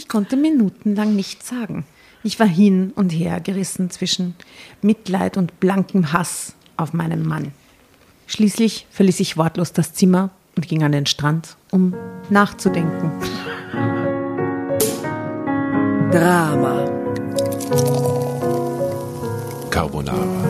Ich konnte minutenlang nichts sagen. Ich war hin und her gerissen zwischen Mitleid und blankem Hass auf meinen Mann. Schließlich verließ ich wortlos das Zimmer und ging an den Strand, um nachzudenken. Drama. Carbonara.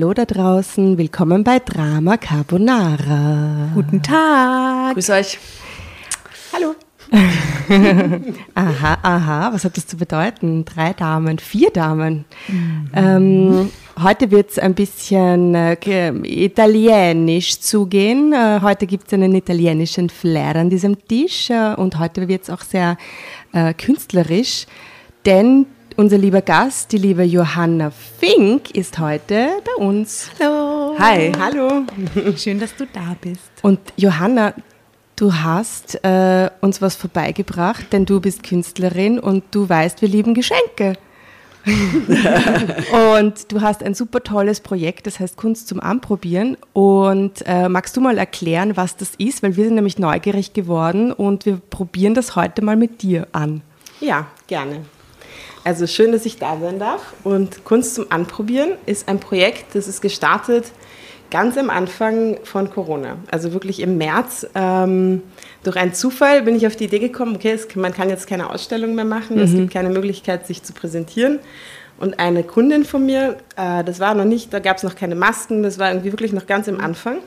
Hallo, da draußen. Willkommen bei Drama Carbonara. Guten Tag. Grüß euch. Hallo. Aha, aha, was hat das zu bedeuten? Drei Damen, vier Damen. Ähm, heute wird es ein bisschen äh, italienisch zugehen. Äh, heute gibt es einen italienischen Flair an diesem Tisch äh, und heute wird es auch sehr äh, künstlerisch, denn unser lieber Gast, die liebe Johanna Fink, ist heute bei uns. Hallo. Hi, hallo. Schön, dass du da bist. Und Johanna, du hast äh, uns was vorbeigebracht, denn du bist Künstlerin und du weißt, wir lieben Geschenke. und du hast ein super tolles Projekt, das heißt Kunst zum Anprobieren. Und äh, magst du mal erklären, was das ist? Weil wir sind nämlich neugierig geworden und wir probieren das heute mal mit dir an. Ja, gerne. Also schön, dass ich da sein darf. Und Kunst zum Anprobieren ist ein Projekt, das ist gestartet ganz am Anfang von Corona. Also wirklich im März. Ähm, durch einen Zufall bin ich auf die Idee gekommen, okay, es, man kann jetzt keine Ausstellung mehr machen, es gibt keine Möglichkeit, sich zu präsentieren. Und eine Kundin von mir, äh, das war noch nicht, da gab es noch keine Masken, das war irgendwie wirklich noch ganz am Anfang.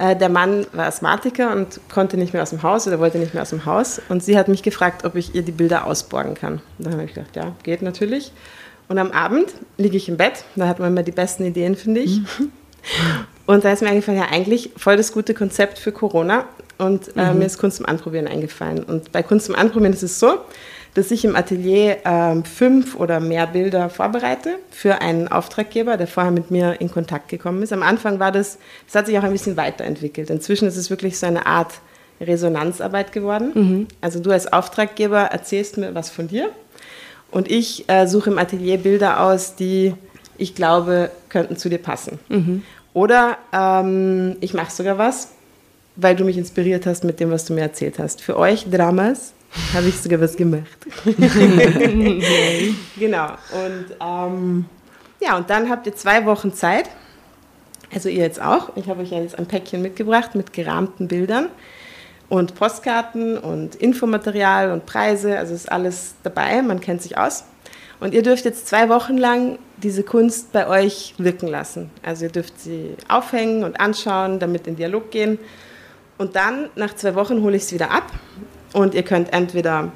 Äh, der Mann war Asthmatiker und konnte nicht mehr aus dem Haus oder wollte nicht mehr aus dem Haus. Und sie hat mich gefragt, ob ich ihr die Bilder ausborgen kann. Und dann habe ich gedacht, ja, geht natürlich. Und am Abend liege ich im Bett, da hat man immer die besten Ideen, finde ich. Und da ist mir eingefallen, ja, eigentlich voll das gute Konzept für Corona. Und äh, mir ist Kunst zum Anprobieren eingefallen. Und bei Kunst zum Anprobieren ist es so, dass ich im Atelier ähm, fünf oder mehr Bilder vorbereite für einen Auftraggeber, der vorher mit mir in Kontakt gekommen ist. Am Anfang war das, das hat sich auch ein bisschen weiterentwickelt. Inzwischen ist es wirklich so eine Art Resonanzarbeit geworden. Also du als Auftraggeber erzählst mir was von dir und ich äh, suche im Atelier Bilder aus, die ich glaube, könnten zu dir passen. Oder ähm, ich mache sogar was, weil du mich inspiriert hast mit dem, was du mir erzählt hast. Für euch Dramas habe ich sogar was gemacht. genau. Und ähm, ja, und dann habt ihr zwei Wochen Zeit. Also ihr jetzt auch. Ich habe euch ja jetzt ein Päckchen mitgebracht mit gerahmten Bildern und Postkarten und Infomaterial und Preise. Also ist alles dabei. Man kennt sich aus. Und ihr dürft jetzt zwei Wochen lang diese Kunst bei euch wirken lassen. Also ihr dürft sie aufhängen und anschauen, damit in Dialog gehen. Und dann, nach zwei Wochen, hole ich es wieder ab. Und ihr könnt entweder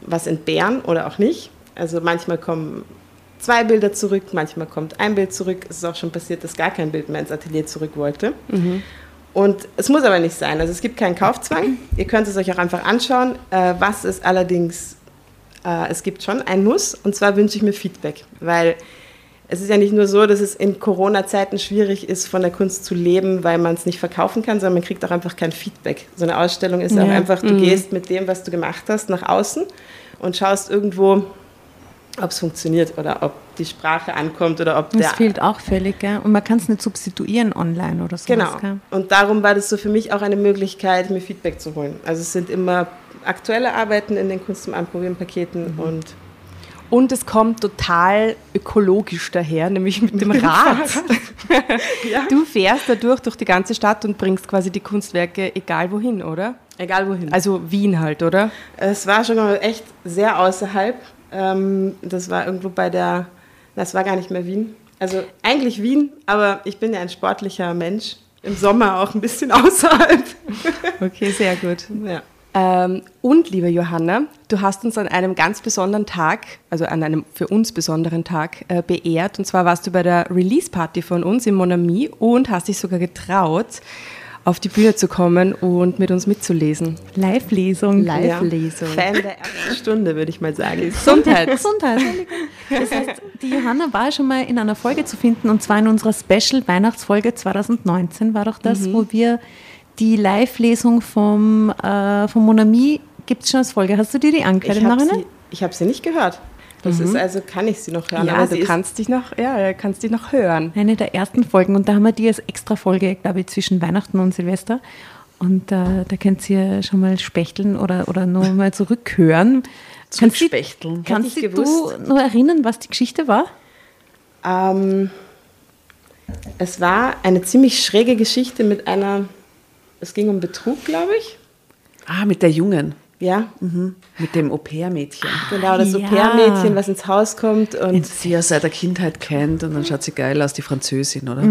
was entbehren oder auch nicht. Also manchmal kommen zwei Bilder zurück, manchmal kommt ein Bild zurück. Es ist auch schon passiert, dass gar kein Bild mehr ins Atelier zurück wollte. Und es muss aber nicht sein. Also es gibt keinen Kaufzwang. Ihr könnt es euch auch einfach anschauen. Äh, was es allerdings, äh, es gibt schon ein Muss. Und zwar wünsche ich mir Feedback. Weil es ist ja nicht nur so, dass es in Corona-Zeiten schwierig ist, von der Kunst zu leben, weil man es nicht verkaufen kann, sondern man kriegt auch einfach kein Feedback. So eine Ausstellung ist auch Ja. einfach, du gehst mit dem, was du gemacht hast, nach außen und schaust irgendwo, ob es funktioniert oder ob die Sprache ankommt oder ob Das der fehlt auch völlig, gell? Und man kann es nicht substituieren online oder so. Genau. Gell? Und darum war das so für mich auch eine Möglichkeit, mir Feedback zu holen. Also es sind immer aktuelle Arbeiten in den Kunst zum Anprobieren Paketen und Und es kommt total ökologisch daher, nämlich mit dem Rad. Ja. Du fährst dadurch durch die ganze Stadt und bringst quasi die Kunstwerke egal wohin, oder? egal wohin. Also Wien halt, oder? Es war schon mal echt sehr außerhalb. Ähm, das war irgendwo bei der, das war gar nicht mehr Wien. Also eigentlich Wien, aber ich bin ja ein sportlicher Mensch. Im Sommer auch ein bisschen außerhalb. Okay, sehr gut. Ja. Ähm, und liebe Johanna, du hast uns an einem ganz besonderen Tag, also an einem für uns besonderen Tag, äh, beehrt. Und zwar warst du bei der Release-Party von uns im Monami und hast dich sogar getraut, auf die Bühne zu kommen und mit uns mitzulesen. Live-Lesung. Live-Lesung. Fan der ersten Stunde, würde ich mal sagen. Gesundheit. Gesundheit. Das heißt, die Johanna war schon mal in einer Folge zu finden und zwar in unserer Special Weihnachtsfolge 2019 war doch das, Mhm. wo wir die Live-Lesung vom, äh, vom Monami, gibt es schon als Folge. Hast du dir die angehört Ich im habe Nachhinein? sie, ich hab sie nicht gehört. Das ist also, kann ich sie noch hören. Ja, aber du kannst dich noch, ja, kannst dich noch hören. Eine der ersten Folgen und da haben wir die als extra Folge, glaube ich, zwischen Weihnachten und Silvester. Und äh, da könnt ihr schon mal spechteln oder, oder nur mal zurückhören. Kannst du- Spechteln. Kannst Hätte du noch erinnern, was die Geschichte war? Ähm, es war eine ziemlich schräge Geschichte mit einer, es ging um Betrug, glaube ich. Ah, mit der Jungen. Ja, Mit dem Au-pair-Mädchen. genau, das ja. Au-pair-Mädchen, was ins Haus kommt und Und sie ja seit der Kindheit kennt und dann schaut sie geil aus, die Französin, oder?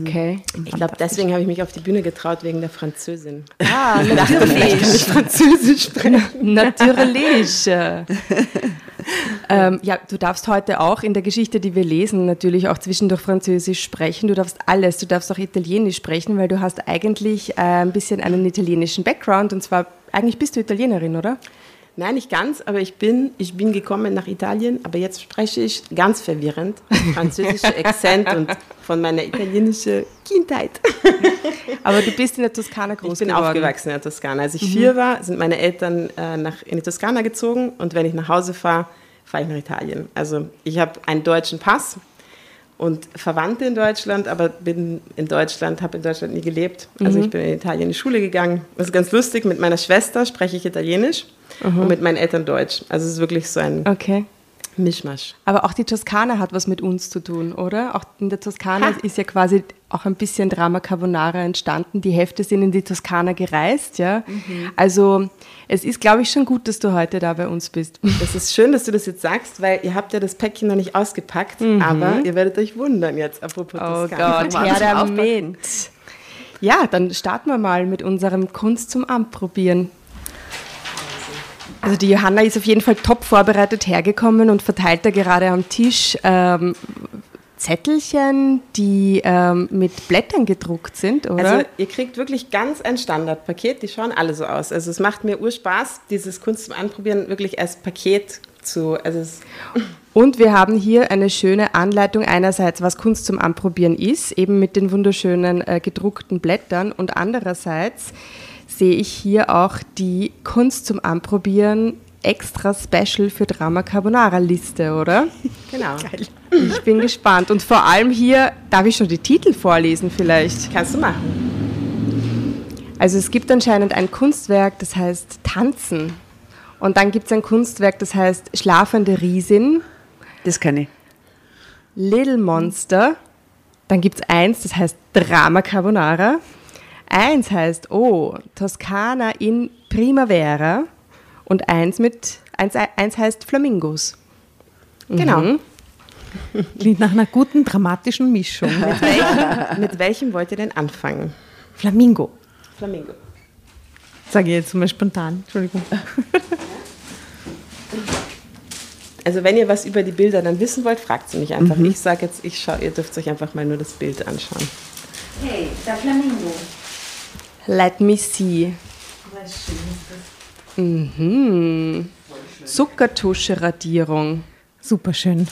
Okay. ich glaube, deswegen habe ich mich auf die Bühne getraut, wegen der Französin. Ah, natürlich. Französisch sprechen. Natürlich. ähm, ja, du darfst heute auch in der Geschichte, die wir lesen, natürlich auch zwischendurch Französisch sprechen. Du darfst alles. Du darfst auch Italienisch sprechen, weil du hast eigentlich äh, ein bisschen einen italienischen Background. Und zwar, eigentlich bist du Italienerin, oder? Nein, nicht ganz, aber ich bin, ich bin gekommen nach Italien, aber jetzt spreche ich ganz verwirrend französische Akzent und von meiner italienischen Kindheit. Aber du bist in der Toskana groß Ich bin geworden. aufgewachsen in der Toskana. Als ich vier war, sind meine Eltern äh, nach, in die Toskana gezogen und wenn ich nach Hause fahre, fahre ich nach Italien. Also ich habe einen deutschen Pass und Verwandte in Deutschland, aber bin in Deutschland, habe in Deutschland nie gelebt. Also ich bin in Italien in die Schule gegangen. Das ist ganz lustig, mit meiner Schwester spreche ich Italienisch und mit meinen Eltern Deutsch. Also es ist wirklich so ein Okay. Mischmasch. Aber auch die Toskana hat was mit uns zu tun, oder? Auch in der Toskana Ha. ist ja quasi auch ein bisschen Drama Carbonara entstanden. Die Hefte sind in die Toskana gereist, ja. Also es ist, glaube ich, schon gut, dass du heute da bei uns bist. Es ist schön, dass du das jetzt sagst, weil ihr habt ja das Päckchen noch nicht ausgepackt, aber ihr werdet euch wundern jetzt, apropos Oh Toskana. Gott, Herr der Moment. Ja, dann starten wir mal mit unserem Kunst zum Anprobieren. Also die Johanna ist auf jeden Fall top vorbereitet hergekommen und verteilt da gerade am Tisch ähm, Zettelchen, die ähm, mit Blättern gedruckt sind, oder? Also ihr kriegt wirklich ganz ein Standardpaket, die schauen alle so aus. Also es macht mir urspaß, dieses Kunst zum Anprobieren wirklich als Paket zu, also Und wir haben hier eine schöne Anleitung einerseits, was Kunst zum Anprobieren ist, eben mit den wunderschönen äh, gedruckten Blättern und andererseits sehe ich hier auch die Kunst zum Anprobieren extra Special für Drama Carbonara Liste, oder? genau. Ich bin gespannt und vor allem hier, darf ich schon die Titel vorlesen vielleicht? Kannst du machen. Also es gibt anscheinend ein Kunstwerk, das heißt Tanzen und dann gibt es ein Kunstwerk, das heißt Schlafende Riesin. Das kann ich. Little Monster. Dann gibt es eins, das heißt Drama Carbonara. Eins heißt, oh, Toskana in Primavera. Und eins, mit, eins, eins heißt Flamingos. Genau. Klingt nach einer guten dramatischen Mischung. Mit, welchem, mit welchem wollt ihr denn anfangen? Flamingo, Flamingo. sage ich jetzt mal spontan. Entschuldigung. Also wenn ihr was über die Bilder dann wissen wollt, fragt sie mich einfach. Ich sage jetzt, ich schau, ihr dürft euch einfach mal nur das Bild anschauen. Hey, der Flamingo. Let me see. Mhm. Zuckertusche-Radierung. Super schön.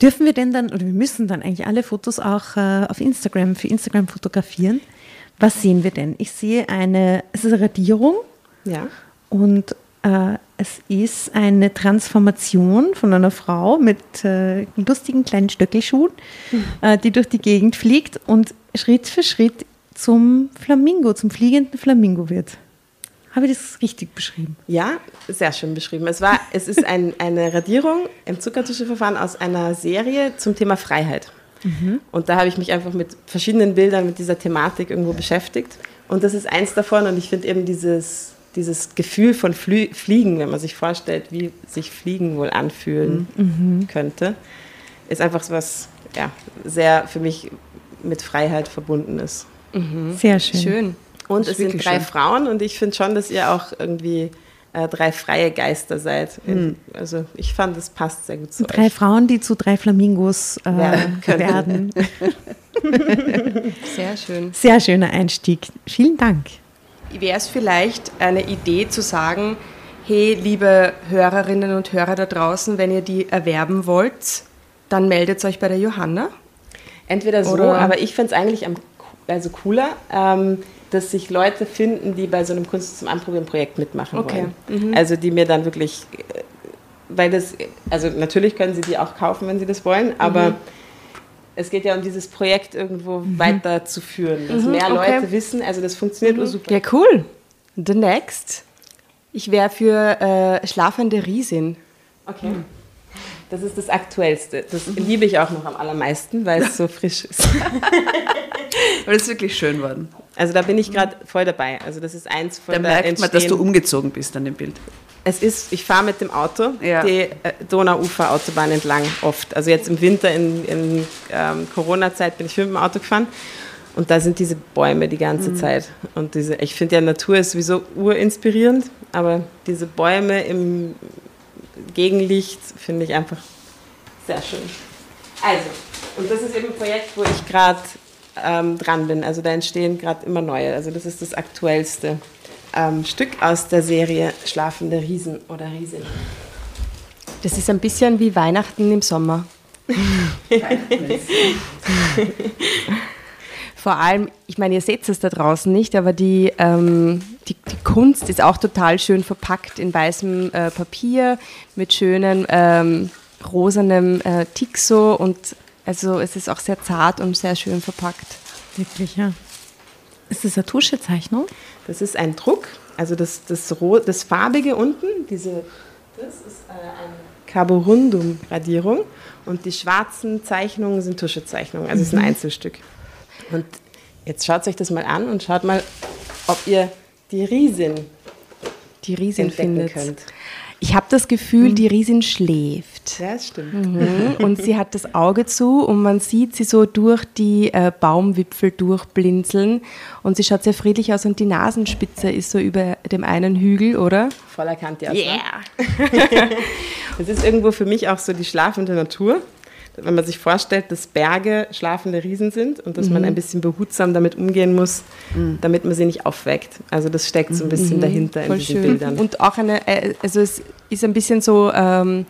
Dürfen wir denn dann, oder wir müssen dann eigentlich alle Fotos auch äh, auf Instagram, für Instagram fotografieren? Was sehen wir denn? Ich sehe eine, es ist eine Radierung Ja. und Äh, es ist eine Transformation von einer Frau mit äh, lustigen kleinen Stöckelschuhen, äh, die durch die Gegend fliegt und Schritt für Schritt zum Flamingo, zum fliegenden Flamingo wird. Habe ich das richtig beschrieben? Ja, sehr schön beschrieben. Es, war, es ist ein, eine Radierung im Zuckertuscheverfahren aus einer Serie zum Thema Freiheit. Mhm. Und da habe ich mich einfach mit verschiedenen Bildern mit dieser Thematik irgendwo beschäftigt. Und das ist eins davon. Und ich finde eben dieses, dieses Gefühl von Flü Fliegen, wenn man sich vorstellt, wie sich Fliegen wohl anfühlen mhm. könnte, ist einfach so was ja, sehr für mich mit Freiheit verbunden ist. Mhm. Sehr schön. schön. Und es sind drei schön. Frauen und ich finde schon, dass ihr auch irgendwie äh, drei freie Geister seid. Mhm. Also ich fand, es passt sehr gut zu drei euch. Frauen, die zu drei Flamingos äh, werden. sehr schön. Sehr schöner Einstieg. Vielen Dank. Wäre es vielleicht eine Idee zu sagen, hey, liebe Hörerinnen und Hörer da draußen, wenn ihr die erwerben wollt, dann meldet euch bei der Johanna? Entweder so, Oder aber ich finde es eigentlich am, also cooler, ähm, dass sich Leute finden, die bei so einem Kunst zum Anprobieren Projekt mitmachen okay. wollen. Mhm. Also die mir dann wirklich, äh, weil das, also natürlich können sie die auch kaufen, wenn sie das wollen, aber mhm. es geht ja um dieses Projekt irgendwo mhm. weiterzuführen, dass mhm, mehr okay. Leute wissen, also das funktioniert mhm. super. Ja, cool. The next. Ich wäre für äh, schlafende Riesin. Okay. Das ist das Aktuellste. Das mhm. liebe ich auch noch am allermeisten, weil es so frisch ist. weil es wirklich schön geworden. Also da bin ich gerade voll dabei. Also das ist eins von da der merkt man, dass du umgezogen bist an dem Bild. Es ist, ich fahre mit dem Auto ja. die äh, Donauufer-Autobahn entlang oft. Also jetzt im Winter in, in ähm, Corona-Zeit bin ich mit dem Auto gefahren und da sind diese Bäume die ganze mhm. Zeit. Und diese, ich finde ja Natur ist sowieso urinspirierend, aber diese Bäume im Gegenlicht finde ich einfach sehr schön. Also, und das ist eben ein Projekt, wo ich gerade ähm, dran bin. Also da entstehen gerade immer neue. Also das ist das aktuellste ähm, Stück aus der Serie Schlafende Riesen oder Riesin. Das ist ein bisschen wie Weihnachten im Sommer. Vor allem, ich meine, ihr seht es da draußen nicht, aber die, ähm, die, die, Kunst ist auch total schön verpackt in weißem äh, Papier mit schönem ähm, rosanem äh, Tixo und also es ist auch sehr zart und sehr schön verpackt. Wirklich, ja. Ist das eine Tuschezeichnung? Das ist ein Druck, also das, das, das farbige unten, diese, das ist äh, eine Carborundum-Radierung und die schwarzen Zeichnungen sind Tuschezeichnungen, also es ist ein mhm. Einzelstück. Und jetzt schaut euch das mal an und schaut mal, ob ihr die Riesin, die Riesin findet. könnt. Ich habe das Gefühl, mhm. die Riesin schläft. Ja, das stimmt. Mhm. Und sie hat das Auge zu und man sieht sie so durch die äh, Baumwipfel durchblinzeln. Und sie schaut sehr friedlich aus und die Nasenspitze ist so über dem einen Hügel, oder? Voller Kante. Also. Yeah! das ist irgendwo für mich auch so die schlafende Natur wenn man sich vorstellt, dass Berge schlafende Riesen sind und dass mhm. man ein bisschen behutsam damit umgehen muss, mhm. damit man sie nicht aufweckt. Also das steckt so ein bisschen mhm. dahinter Voll in diesen schön. Bildern. Und auch eine, äh, also es ist ein bisschen so, ähm,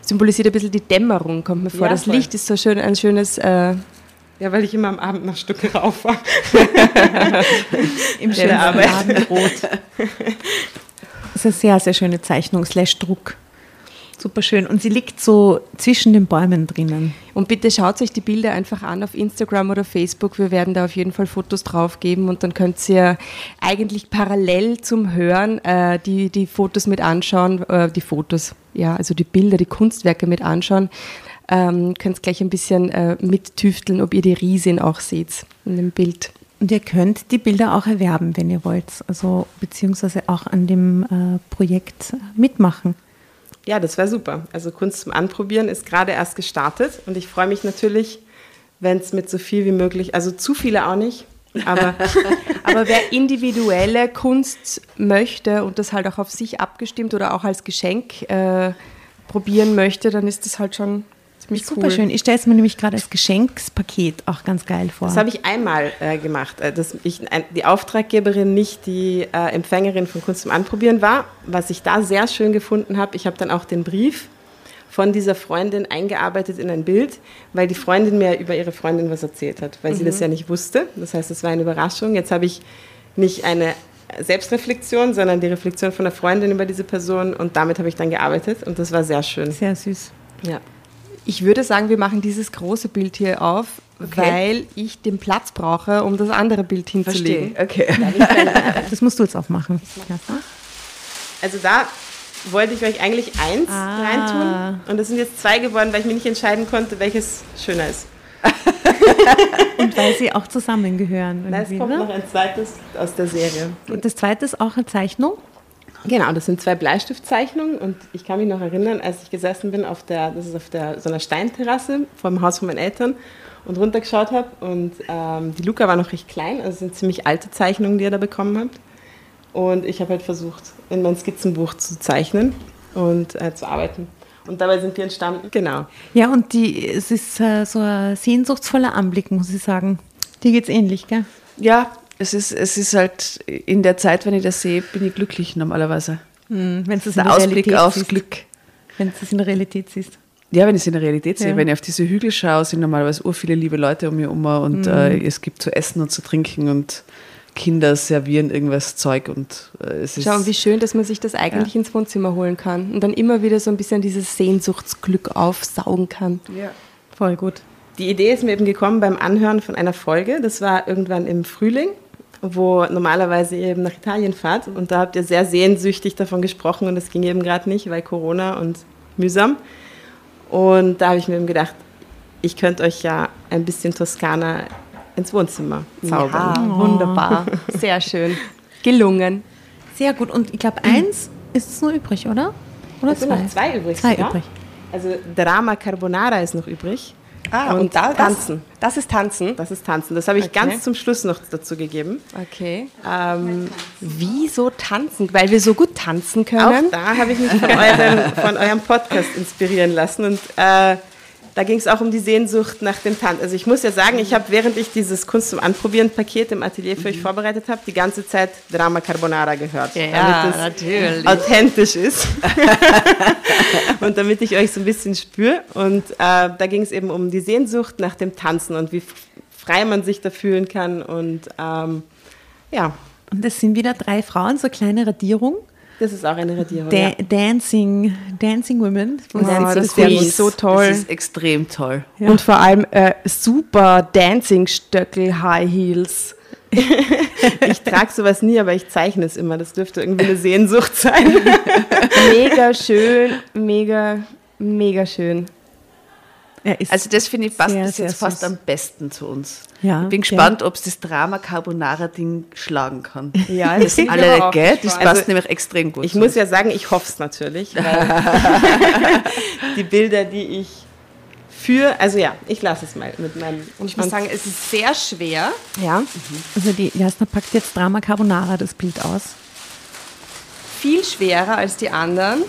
symbolisiert ein bisschen die Dämmerung, kommt mir vor. Ja, das voll. Licht ist so schön, ein schönes... Äh, ja, weil ich immer am Abend nach Stücke rauf war. Im schönen Abendrot. Das ist eine sehr, sehr schöne Zeichnung, slash Druck. Super schön. Und sie liegt so zwischen den Bäumen drinnen. Und bitte schaut euch die Bilder einfach an auf Instagram oder Facebook. Wir werden da auf jeden Fall Fotos drauf geben und dann könnt ihr eigentlich parallel zum Hören äh, die, die Fotos mit anschauen, äh, die Fotos, ja, also die Bilder, die Kunstwerke mit anschauen. Ähm, könnt gleich ein bisschen äh, mittüfteln, ob ihr die Riesin auch seht in dem Bild. Und ihr könnt die Bilder auch erwerben, wenn ihr wollt, also beziehungsweise auch an dem äh, Projekt mitmachen. Ja, das wäre super. Also Kunst zum Anprobieren ist gerade erst gestartet und ich freue mich natürlich, wenn es mit so viel wie möglich, also zu viele auch nicht, aber, aber wer individuelle Kunst möchte und das halt auch auf sich abgestimmt oder auch als Geschenk äh, probieren möchte, dann ist das halt schon Ziemlich Super cool. schön. Ich stelle es mir nämlich gerade als Geschenkspaket auch ganz geil vor. Das habe ich einmal äh, gemacht, äh, dass ich ein, die Auftraggeberin nicht die äh, Empfängerin von Kunst zum Anprobieren war. Was ich da sehr schön gefunden habe, ich habe dann auch den Brief von dieser Freundin eingearbeitet in ein Bild, weil die Freundin mir über ihre Freundin was erzählt hat, weil mhm. sie das ja nicht wusste. Das heißt, es war eine Überraschung. Jetzt habe ich nicht eine Selbstreflexion, sondern die Reflexion von einer Freundin über diese Person und damit habe ich dann gearbeitet und das war sehr schön. Sehr süß. Ja. Ich würde sagen, wir machen dieses große Bild hier auf, weil ich den Platz brauche, um das andere Bild hinzulegen. Okay. Das musst du jetzt aufmachen. Also da wollte ich euch eigentlich eins Ah. reintun und das sind jetzt zwei geworden, weil ich mir nicht entscheiden konnte, welches schöner ist. Und weil sie auch zusammengehören. Es kommt ne? noch ein zweites aus der Serie. Und das zweite ist auch eine Zeichnung. Genau, das sind zwei Bleistiftzeichnungen und ich kann mich noch erinnern, als ich gesessen bin auf der, das ist auf der so einer Steinterrasse vor dem Haus von meinen Eltern und runtergeschaut habe und ähm, die Luca war noch recht klein, also es sind ziemlich alte Zeichnungen, die ihr da bekommen habt. Und ich habe halt versucht, in mein Skizzenbuch zu zeichnen und äh, zu arbeiten. Und dabei sind die entstanden. Genau. Ja, und die, es ist äh, so ein sehnsuchtsvoller Anblick, muss ich sagen. Dir geht's ähnlich, gell? Ja, es ist, es ist halt in der Zeit, wenn ich das sehe, bin ich glücklich normalerweise. Wenn du es in Der der Ausblick Realität aufs siehst. Glück. Wenn du es in der Realität siehst. Ja, wenn ich es in der Realität sehe, Ja. wenn ich auf diese Hügel schaue, sind normalerweise ur viele liebe Leute um mich herum und äh, es gibt zu essen und zu trinken und Kinder servieren irgendwas Zeug und äh, es ist. Schau, und wie schön, dass man sich das eigentlich ins Wohnzimmer holen kann und dann immer wieder so ein bisschen dieses Sehnsuchtsglück aufsaugen kann. ja. Voll gut. Die Idee ist mir eben gekommen beim Anhören von einer Folge. Das war irgendwann im Frühling, wo normalerweise ihr eben nach Italien fahrt. Und da habt ihr sehr sehnsüchtig davon gesprochen und das ging eben gerade nicht, weil Corona und mühsam. Und da habe ich mir eben gedacht, ich könnte euch ja ein bisschen Toskana ins Wohnzimmer zaubern. Ja, wunderbar. Sehr schön. Gelungen. Sehr gut. Und ich glaube, eins ist es nur übrig, oder? Oder Es sind noch zwei übrig. Zwei sogar. übrig. Also Drama Carbonara ist noch übrig. Ah, Und und, da, tanzen. Das, das ist Tanzen. Das ist Tanzen. Das habe ich Okay. ganz zum Schluss noch dazu gegeben. Okay. Ähm, Wieso tanzen? Weil wir so gut tanzen Auch können. da habe ich mich von, eurem, von eurem Podcast inspirieren lassen und äh, da ging es auch um die Sehnsucht nach dem Tanz. Also ich muss ja sagen, ich habe während ich dieses Kunst zum Anprobieren Paket im Atelier für euch vorbereitet habe, die ganze Zeit Drama Carbonara gehört, damit es natürlich. authentisch ist und damit ich euch so ein bisschen spüre. Und äh, da ging es eben um die Sehnsucht nach dem Tanzen und wie frei man sich da fühlen kann und ähm, ja, Und das sind wieder drei Frauen, so eine kleine Radierung. Das ist auch eine Radierung. Da ja. Dancing, Dancing Women. Wo Oh, sie das finde ich so toll. Das ist extrem toll. Ja. Und vor allem äh, super Dancing-Stöckel, High Heels. Ich trage sowas nie, aber ich zeichne es immer. Das dürfte irgendwie eine Sehnsucht sein. Mega schön, mega, mega schön. Er ist Also das finde ich passt Sehr, bis jetzt fast am besten zu uns. Ja, ich bin ja. gespannt, ob es das Drama Carbonara Ding schlagen kann. Ja, Das ich alle, auch gell? Das passt Also, nämlich extrem gut. Ich muss ja sagen, ich hoffe es natürlich. Weil die Bilder, die ich für, also ja, ich lasse es mal mit meinem. Und ich muss sagen, es ist sehr schwer. ja, Also die Jasna packt jetzt Drama Carbonara das Bild aus. Viel schwerer als die anderen.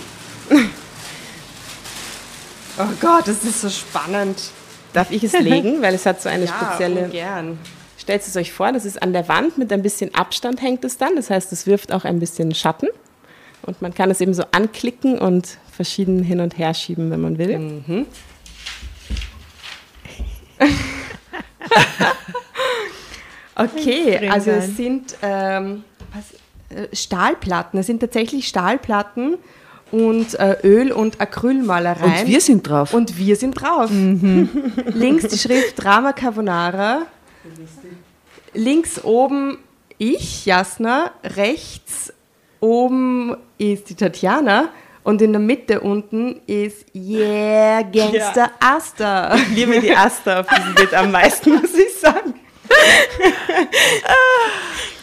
Oh Gott, das ist so spannend. darf ich es legen, weil es hat so eine Ja, spezielle. gern. Stellt es euch vor, das ist an der Wand mit ein bisschen Abstand hängt es dann. Das heißt, es wirft auch ein bisschen Schatten. Und man kann es eben so anklicken und verschieden hin und her schieben, wenn man will. Okay, Extrem also es sind ähm, was, äh, Stahlplatten. Es sind tatsächlich Stahlplatten und äh, Öl- und Acrylmalereien. Und wir sind drauf. Und wir sind drauf. Links die Schrift Drama Carbonara. Links oben ich, Jasna. Rechts oben ist die Tatjana. Und in der Mitte unten ist Yeah, Gangster Asta. Ich liebe die Asta auf diesem Bild am meisten, muss ich sagen.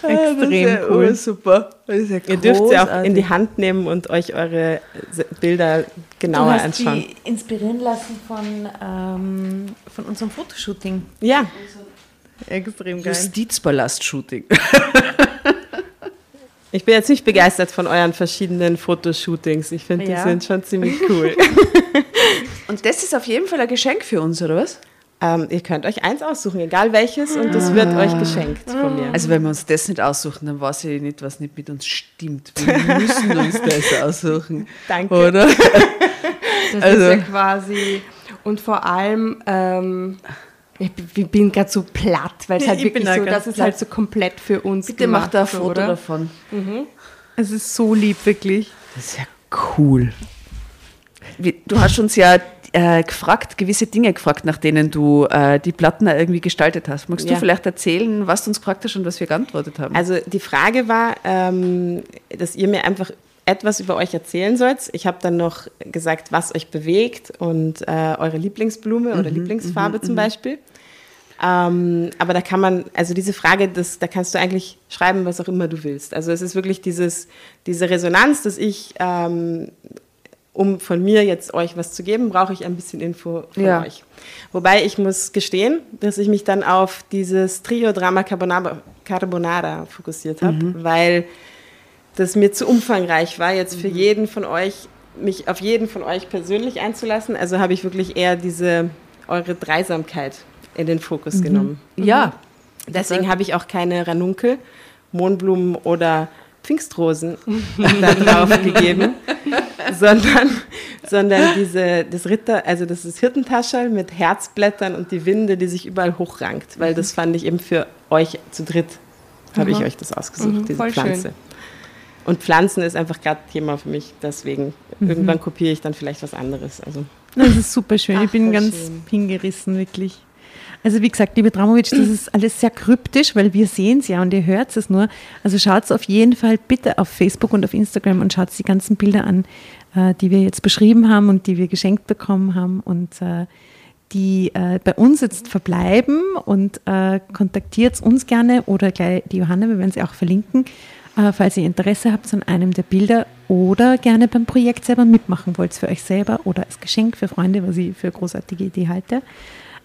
Extrem cool. super. Das ist ja Ihr dürft sie auch in die Hand nehmen und euch eure Bilder genauer du hast anschauen. die inspirieren lassen von, ähm, von unserem Fotoshooting. Ja, Extrem Justizpalast-Shooting. ich bin jetzt nicht begeistert von euren verschiedenen Fotoshootings. Ich finde, die Ja. sind schon ziemlich cool. Und das ist auf jeden Fall ein Geschenk für uns, oder was? Ähm, ihr könnt euch eins aussuchen, egal welches, und das wird euch geschenkt von mir. Also wenn wir uns das nicht aussuchen, dann weiß ich nicht, was nicht mit uns stimmt. Wir müssen uns das aussuchen. Danke. Oder? Das Also- ist ja quasi. Und vor allem, ähm, Ich bin gerade so platt, weil es halt Ich wirklich so, das ist platt. halt so komplett für uns Bitte mach gemacht, da ein Foto oder? davon. Es ist so lieb, wirklich. Das ist ja cool. Du hast uns ja äh, gefragt, gewisse Dinge gefragt, nach denen du äh, die Platten irgendwie gestaltet hast. Magst Ja. du vielleicht erzählen, was du uns gefragt hast und was wir geantwortet haben? Also die Frage war, ähm, dass ihr mir einfach etwas über euch erzählen sollt. Ich habe dann noch gesagt, was euch bewegt und äh, eure Lieblingsblume oder Lieblingsfarbe zum Beispiel. Ähm, aber da kann man, also diese Frage, das, da kannst du eigentlich schreiben, was auch immer du willst. Also es ist wirklich dieses, diese Resonanz, dass ich, ähm, um von mir jetzt euch was zu geben, brauche ich ein bisschen Info von Ja. euch. Wobei ich muss gestehen, dass ich mich dann auf dieses Trio-Drama Carbonara, Carbonara fokussiert habe, weil das mir zu umfangreich war, jetzt für jeden von euch, mich auf jeden von euch persönlich einzulassen. Also habe ich wirklich eher diese, eure Dreisamkeit in den Fokus genommen. ja, Deswegen habe ich auch keine Ranunkel, Mohnblumen oder Pfingstrosen da drauf gegeben, sondern, sondern diese, das Ritter, also das ist Hirtentaschel mit Herzblättern und die Winde, die sich überall hochrankt, weil das fand ich eben für euch zu dritt, habe ich euch das ausgesucht, Mhm, diese Pflanze. schön. Und Pflanzen ist einfach gerade Thema für mich, deswegen irgendwann kopiere ich dann vielleicht was anderes. Also Das ist super schön. Ach, ich bin ganz schön. hingerissen, wirklich. Also wie gesagt, liebe Dramovic, das ist alles sehr kryptisch, weil wir sehen es ja und ihr hört es nur. Also schaut auf jeden Fall bitte auf Facebook und auf Instagram und schaut die ganzen Bilder an, äh, die wir jetzt beschrieben haben und die wir geschenkt bekommen haben und äh, die äh, bei uns jetzt verbleiben und kontaktiert uns gerne oder gleich die Johanna, wir werden sie auch verlinken, falls ihr Interesse habt an einem der Bilder oder gerne beim Projekt selber mitmachen wollt, für euch selber oder als Geschenk für Freunde, was ich für eine großartige Idee halte.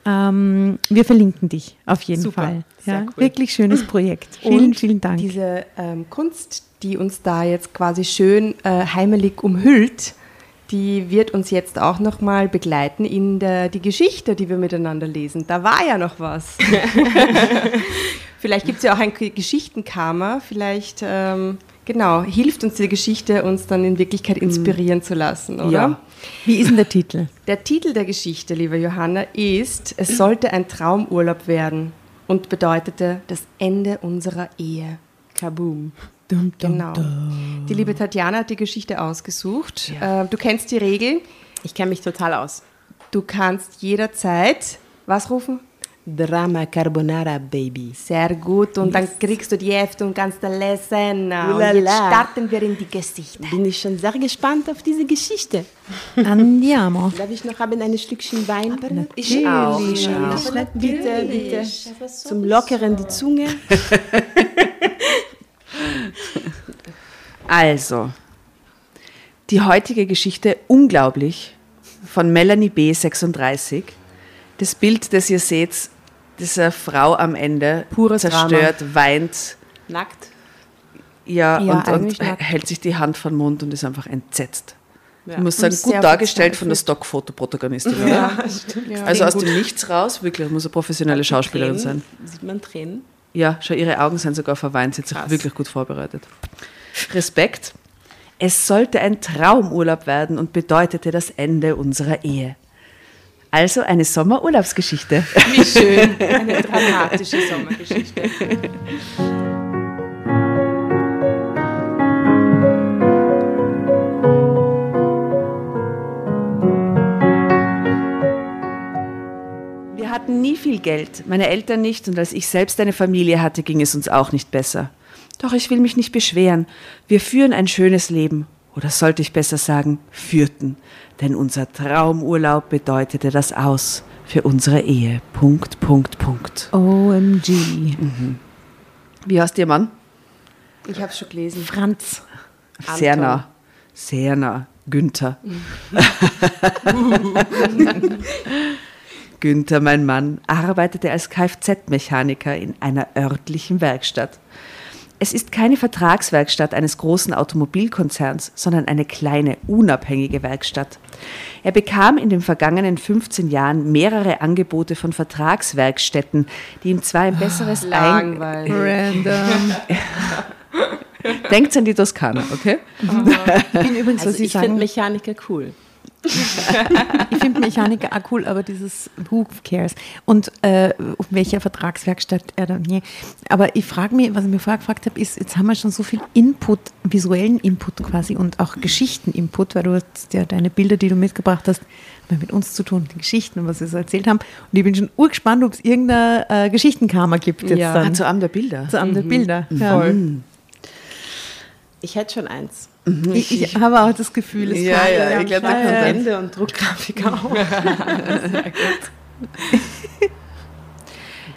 Ähm, wir verlinken dich auf jeden Super, Fall. Ja, cool. Wirklich schönes Projekt. Vielen, Und vielen Dank. Diese ähm, Kunst, die uns da jetzt quasi schön äh, heimelig umhüllt, die wird uns jetzt auch nochmal begleiten in der, die Geschichte, die wir miteinander lesen. Da war ja noch was. vielleicht gibt es ja auch ein Ge- Geschichtenkarma, vielleicht, ähm, genau, hilft uns die Geschichte, uns dann in Wirklichkeit inspirieren zu lassen, oder? Ja. Wie ist denn der Titel? Der Titel der Geschichte, liebe Johanna, ist Es sollte ein Traumurlaub werden und bedeutete das Ende unserer Ehe. Kaboom. Genau. Die liebe Tatjana hat die Geschichte ausgesucht. Äh, du kennst die Regel. Ich kenne mich total aus. Du kannst jederzeit was rufen? Drama Carbonara Baby. Sehr gut. Und dann kriegst du die Hefte und kannst da lesen. Und jetzt starten wir in die Geschichte. Bin ich schon sehr gespannt auf diese Geschichte. Andiamo. Darf ich noch haben ein Stückchen Wein? Ich auch. Ich auch. Bitte, bitte. Zum Lockeren die Zunge. Also, die heutige Geschichte unglaublich von Melanie B. 36. Das Bild, das ihr seht, dieser Frau am Ende, Pures zerstört, weint, Nackt. ja, Ja, und, und nackt. hält sich die Hand vor den Mund und ist einfach entsetzt. Ja. Ich muss sagen, gut dargestellt von der. Stockfotoprotagonistin? Ja, stimmt. Ja. Also aus dem Nichts raus, wirklich, muss eine professionelle Schauspielerin Tränen. sein. Sieht man Tränen? Ja, schau, ihre Augen sind sogar verweint. Sie hat sich Krass. wirklich gut vorbereitet. Respekt. Es sollte ein Traumurlaub werden und bedeutete das Ende unserer Ehe. Also eine Sommerurlaubsgeschichte. Wie schön. Eine dramatische Sommergeschichte. Wir hatten nie viel Geld, meine Eltern nicht, und als ich selbst eine Familie hatte, ging es uns auch nicht besser. Doch ich will mich nicht beschweren. Wir führen ein schönes Leben. Oder sollte ich besser sagen, führten. Denn unser Traumurlaub bedeutete das Aus für unsere Ehe. Punkt, Punkt, Punkt. OMG. Wie heißt Ihr Mann? Ich habe es schon gelesen. Franz. Sehr nah. Sehr nah. Günther. Günther, mein Mann, arbeitete als Kfz-Mechaniker in einer örtlichen Werkstatt. Es ist keine Vertragswerkstatt eines großen Automobilkonzerns, sondern eine kleine, unabhängige Werkstatt. Er bekam in den vergangenen 15 Jahren mehrere Angebote von Vertragswerkstätten, die ihm zwar ein besseres Ein Langweilig. Random. Denkt an die Toskana, okay? Ich bin übrigens, Also Sie ich finde Mechaniker cool. Ich finde Mechaniker auch cool, aber dieses Who cares? Und äh, auf welcher Vertragswerkstatt er dann. Nee. Aber ich frage mich, was ich mir vorher gefragt habe, ist, jetzt haben wir schon so viel Input, visuellen Input quasi und auch Geschichten-Input, weil du hast ja deine Bilder, die du mitgebracht hast, haben mit uns zu tun, die Geschichten und was wir so erzählt haben. Und ich bin schon urgespannt, ob es irgendeine äh, Geschichtenkammer gibt jetzt Ja. dann. Ah, zu Abend der Bilder. zu Abend der Bilder. Ja. Voll. Ich hätte schon eins. Ich, ich habe auch das Gefühl, es Ja, kommt. ja, ich glaub, da kommt Ende und Druckgrafik auch.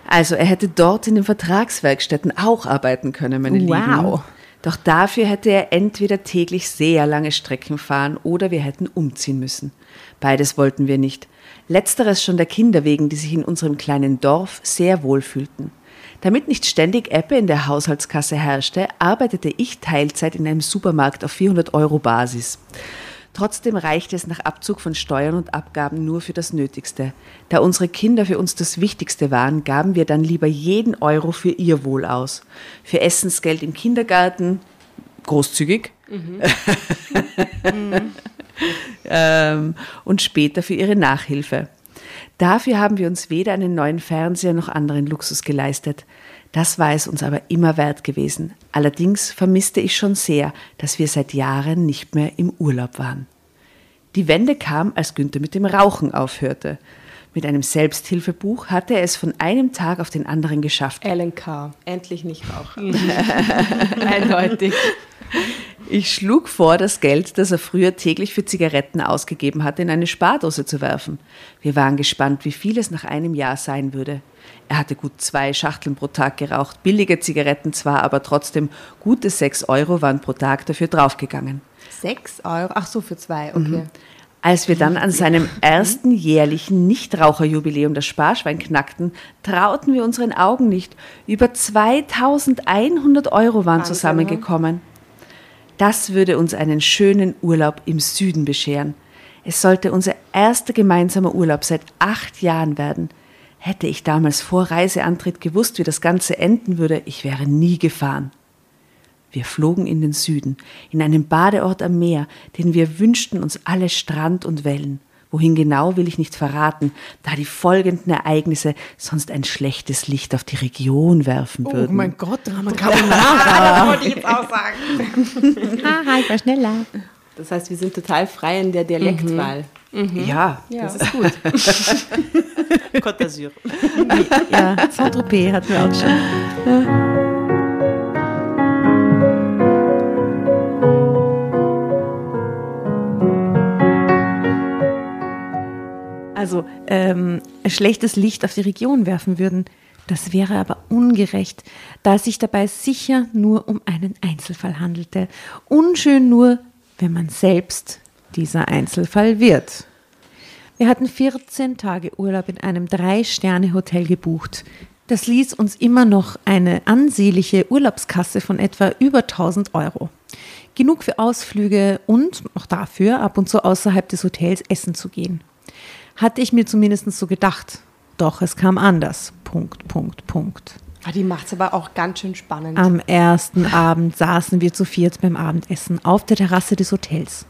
Also er hätte dort in den Vertragswerkstätten auch arbeiten können, meine Lieben. Wow. Doch dafür hätte er entweder täglich sehr lange Strecken fahren oder wir hätten umziehen müssen. Beides wollten wir nicht. Letzteres schon der Kinder wegen, die sich in unserem kleinen Dorf sehr wohl fühlten. Damit nicht ständig Ebbe in der Haushaltskasse herrschte, arbeitete ich Teilzeit in einem Supermarkt auf 400 Euro Basis. Trotzdem reichte es nach Abzug von Steuern und Abgaben nur für das Nötigste. Da unsere Kinder für uns das Wichtigste waren, gaben wir dann lieber jeden Euro für ihr Wohl aus. Für Essensgeld im Kindergarten, großzügig, ähm, und später für ihre Nachhilfe. Dafür haben wir uns weder einen neuen Fernseher noch anderen Luxus geleistet. Das war es uns aber immer wert gewesen. Allerdings vermisste ich schon sehr, dass wir seit Jahren nicht mehr im Urlaub waren. Die Wende kam, als Günther mit dem Rauchen aufhörte. Mit einem Selbsthilfebuch hatte er es von einem Tag auf den anderen geschafft. Alan Carr. Endlich nicht rauchen. Eindeutig. Ich schlug vor, das Geld, das er früher täglich für Zigaretten ausgegeben hatte, in eine Spardose zu werfen. Wir waren gespannt, wie viel es nach einem Jahr sein würde. Er hatte gut zwei Schachteln pro Tag geraucht, billige Zigaretten zwar, aber trotzdem gute sechs Euro waren pro Tag dafür draufgegangen. Sechs Euro? Ach so, für zwei, okay. Als wir dann an seinem ersten jährlichen Nichtraucherjubiläum das Sparschwein knackten, trauten wir unseren Augen nicht. Über 2100 Euro waren zusammengekommen. Das würde uns einen schönen Urlaub im Süden bescheren. Es sollte unser erster gemeinsamer Urlaub seit acht Jahren werden. Hätte ich damals vor Reiseantritt gewusst, wie das Ganze enden würde, ich wäre nie gefahren. Wir flogen in den Süden, in einen Badeort am Meer, den wir wünschten uns alle Strand und Wellen. Wohin genau will ich nicht verraten, da die folgenden Ereignisse sonst ein schlechtes Licht auf die Region werfen Oh würden. mein Gott, Drama Carbonara. wollte ich jetzt auch sagen. Haha, ich war schneller. Das heißt, wir sind total frei in der Dialektwahl. Ja, Das ist gut. Côte d'Azur. Ja, Saint-Tropez hatten wir auch schon. Also ähm, schlechtes Licht auf die Region werfen würden. Das wäre aber ungerecht, da es sich dabei sicher nur um einen Einzelfall handelte. Unschön nur, wenn man selbst dieser Einzelfall wird. Wir hatten 14 Tage Urlaub in einem Drei-Sterne-Hotel gebucht. Das ließ uns immer noch eine ansehnliche Urlaubskasse von etwa über 1000 Euro. Genug für Ausflüge und auch dafür, ab und zu außerhalb des Hotels essen zu gehen. Hatte ich mir zumindest so gedacht. Doch es kam anders. Punkt, Punkt, Punkt. Ah, Die macht es aber auch ganz schön spannend. Am ersten Abend saßen wir zu viert beim Abendessen auf der Terrasse des Hotels.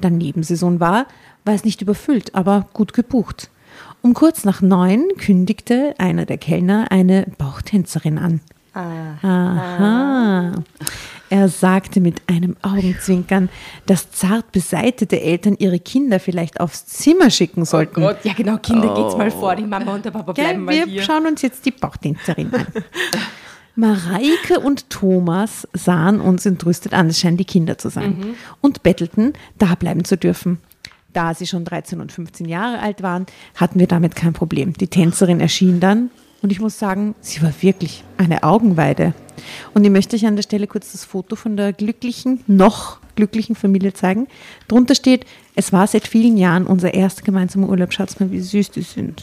Da Nebensaison war, war es nicht überfüllt, aber gut gebucht. Um kurz nach neun kündigte einer der Kellner eine Bauchtänzerin an. Aha. Er sagte mit einem Augenzwinkern, dass zart beseitete Eltern ihre Kinder vielleicht aufs Zimmer schicken sollten. Gott, ja genau, Kinder, geht's mal vor, die Mama und der Papa Ja, bleiben mal wir hier. schauen uns jetzt die Bauchtänzerin an. Mareike und Thomas sahen uns entrüstet an, es scheinen die Kinder zu sein, und bettelten, da bleiben zu dürfen. Da sie schon 13 und 15 Jahre alt waren, hatten wir damit kein Problem. Die Tänzerin erschien dann und ich muss sagen, sie war wirklich eine Augenweide. Und ich möchte euch an der Stelle kurz das Foto von der glücklichen, noch glücklichen Familie zeigen. Drunter steht, es war seit vielen Jahren unser erster gemeinsamer Urlaub. Schaut mal, wie süß die sind.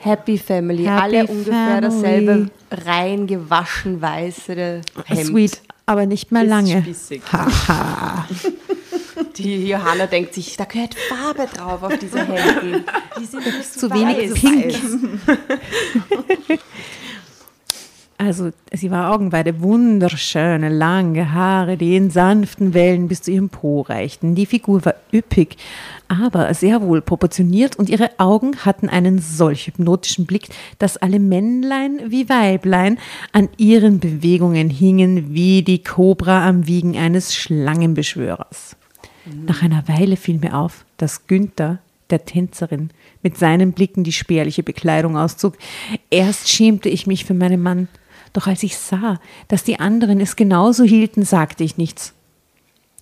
Happy Family, Happy alle ungefähr Family. dasselbe rein gewaschen weiße Hemd. Sweet, aber nicht mehr Ist lange. spießig. Haha. Die Johanna denkt sich, da gehört Farbe drauf auf diese Hemden. Die sind nicht Zu wenig weiß. pink. Also sie war Augenweide, wunderschöne, lange Haare, die in sanften Wellen bis zu ihrem Po reichten. Die Figur war üppig, aber sehr wohl proportioniert und ihre Augen hatten einen solch hypnotischen Blick, dass alle Männlein wie Weiblein an ihren Bewegungen hingen wie die Kobra am Wiegen eines Schlangenbeschwörers. Nach einer Weile fiel mir auf, dass Günther der Tänzerin mit seinen Blicken die spärliche Bekleidung auszog. Erst schämte ich mich für meinen Mann, doch als ich sah, dass die anderen es genauso hielten, sagte ich nichts.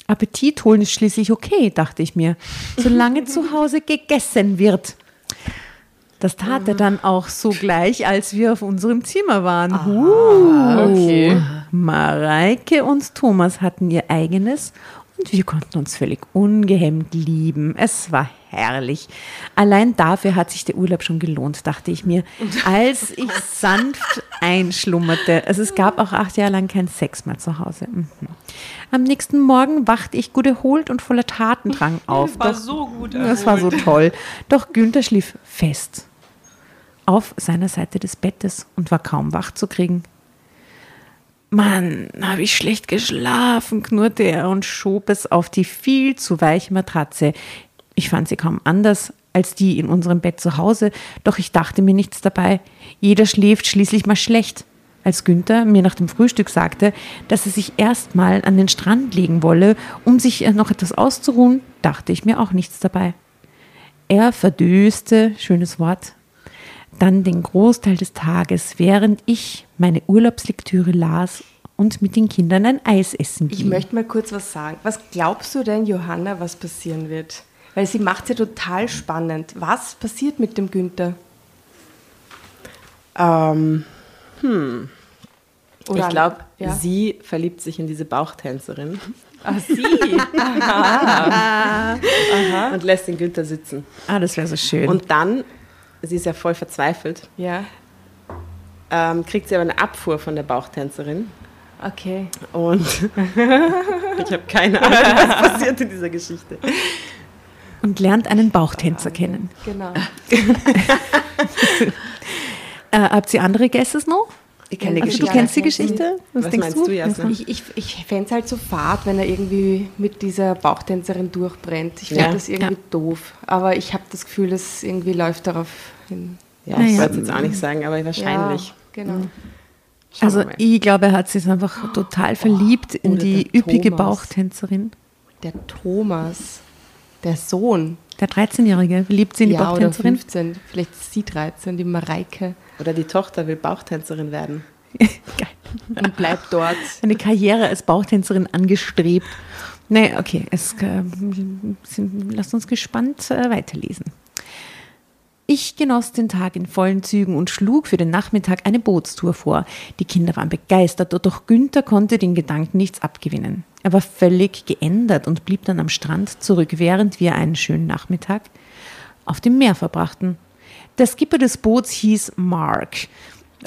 Appetit holen ist schließlich okay, dachte ich mir, solange zu Hause gegessen wird. Das tat er dann auch sogleich, als wir auf unserem Zimmer waren. Uh, okay. Mareike und Thomas hatten ihr eigenes und wir konnten uns völlig ungehemmt lieben. Es war herrlich. Allein dafür hat sich der Urlaub schon gelohnt, dachte ich mir, als ich sanft einschlummerte. Also es gab auch acht Jahre lang keinen Sex mehr zu Hause. Mhm. Am nächsten Morgen wachte ich gut erholt und voller Tatendrang auf. War Doch- so gut. das war so toll. Doch Günther schlief fest auf seiner Seite des Bettes und war kaum wach zu kriegen. Mann, habe ich schlecht geschlafen, knurrte er und schob es auf die viel zu weiche Matratze. Ich fand sie kaum anders als die in unserem Bett zu Hause, doch ich dachte mir nichts dabei. Jeder schläft schließlich mal schlecht. Als Günther mir nach dem Frühstück sagte, dass er sich erstmal an den Strand legen wolle, um sich noch etwas auszuruhen, dachte ich mir auch nichts dabei. Er verdöste, schönes Wort, dann den Großteil des Tages, während ich meine Urlaubslektüre las und mit den Kindern ein Eis essen Ich ging. möchte mal kurz was sagen. Was glaubst du denn, Johanna, was passieren wird? Weil sie macht es ja total spannend. Was passiert mit dem Günther? Ähm, Oder ich glaube, ja. sie verliebt sich in diese Bauchtänzerin Ah, sie. und lässt den Günther sitzen. ah, das wäre so schön. Und dann, sie ist ja voll verzweifelt, ja, ähm, kriegt sie aber eine Abfuhr von der Bauchtänzerin. okay. Und ich habe keine Ahnung, was passiert in dieser Geschichte. und lernt einen Bauchtänzer kennen. Genau. Äh, habt ihr andere Guesses noch? Ich kenne die Also du Geschichte. kennst die. Geschichte? Was meinst du, Jasna? Ich, ich, ich fände es halt so fad, wenn er irgendwie mit dieser Bauchtänzerin durchbrennt. Ich finde Ja. das irgendwie Ja. doof. Aber ich habe das Gefühl, es irgendwie läuft darauf hin. Ja, ich wollte es jetzt auch nicht sagen, aber wahrscheinlich. Ja, genau. Schauen Also ich glaube, er hat sich einfach total verliebt in oder die üppige Thomas. Bauchtänzerin. Der Thomas, der Sohn, Der 13-Jährige verliebt sie in die ja, oder Bauchtänzerin. 15, vielleicht ist sie 13, die Mareike, Oder die Tochter will Bauchtänzerin werden. Geil. und bleibt dort. Eine Karriere als Bauchtänzerin angestrebt. Nee, okay, es, äh, sind, lasst uns gespannt äh, weiterlesen. Ich genoss den Tag in vollen Zügen und schlug für den Nachmittag eine Bootstour vor. Die Kinder waren begeistert, doch Günther konnte den Gedanken nichts abgewinnen. Er war völlig geändert und blieb dann am Strand zurück, während wir einen schönen Nachmittag auf dem Meer verbrachten. Der Skipper des Boots hieß Mark,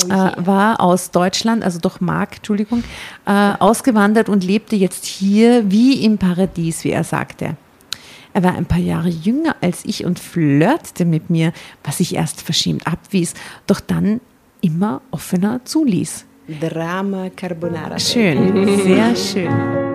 Oh äh, war aus Deutschland, also doch Mark, Entschuldigung, äh, ausgewandert und lebte jetzt hier wie im Paradies, wie er sagte. Er war ein paar Jahre jünger als ich und flirtete mit mir, was ich erst verschämt abwies, doch dann immer offener zuließ. Drama Carbonara. Schön, sehr schön.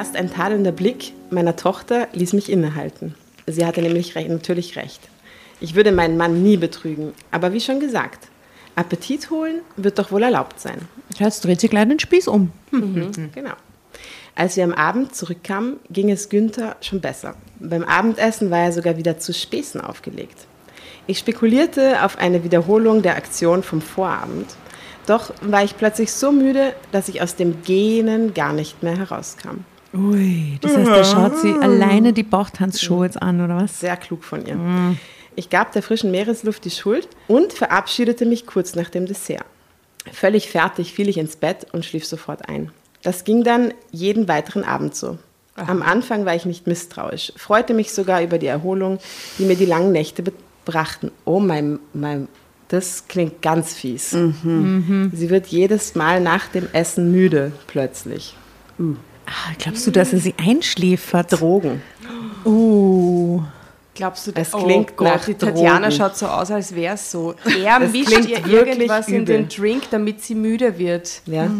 Erst ein tadelnder Blick meiner Tochter ließ mich innehalten. Sie hatte nämlich recht, natürlich recht. Ich würde meinen Mann nie betrügen, aber wie schon gesagt, Appetit holen wird doch wohl erlaubt sein. Jetzt dreht sich gleich den Spieß um. Genau. Als wir am Abend zurückkamen, ging es Günther schon besser. Beim Abendessen war er sogar wieder zu Späßen aufgelegt. Ich spekulierte auf eine Wiederholung der Aktion vom Vorabend. Doch war ich plötzlich so müde, dass ich aus dem Gähnen gar nicht mehr herauskam. Ui, das heißt, da schaut sie alleine die Bauchtanzshow jetzt an, oder was? Sehr klug von ihr. Ich gab der frischen Meeresluft die Schuld und verabschiedete mich kurz nach dem Dessert. Völlig fertig fiel ich ins Bett und schlief sofort ein. Das ging dann jeden weiteren Abend so. Am Anfang war ich nicht misstrauisch, freute mich sogar über die Erholung, die mir die langen Nächte brachten. Oh, mein, mein, das klingt ganz fies. Sie wird jedes Mal nach dem Essen müde, plötzlich. Ah, glaubst du, dass er sie einschläfert? Drogen. Oh. Glaubst du, Es oh klingt Gott, nach die Tatjana Drogen. schaut so aus, als wäre es so. Er Es mischt ihr irgendwas in den übel. Drink, damit sie müde wird. Ja.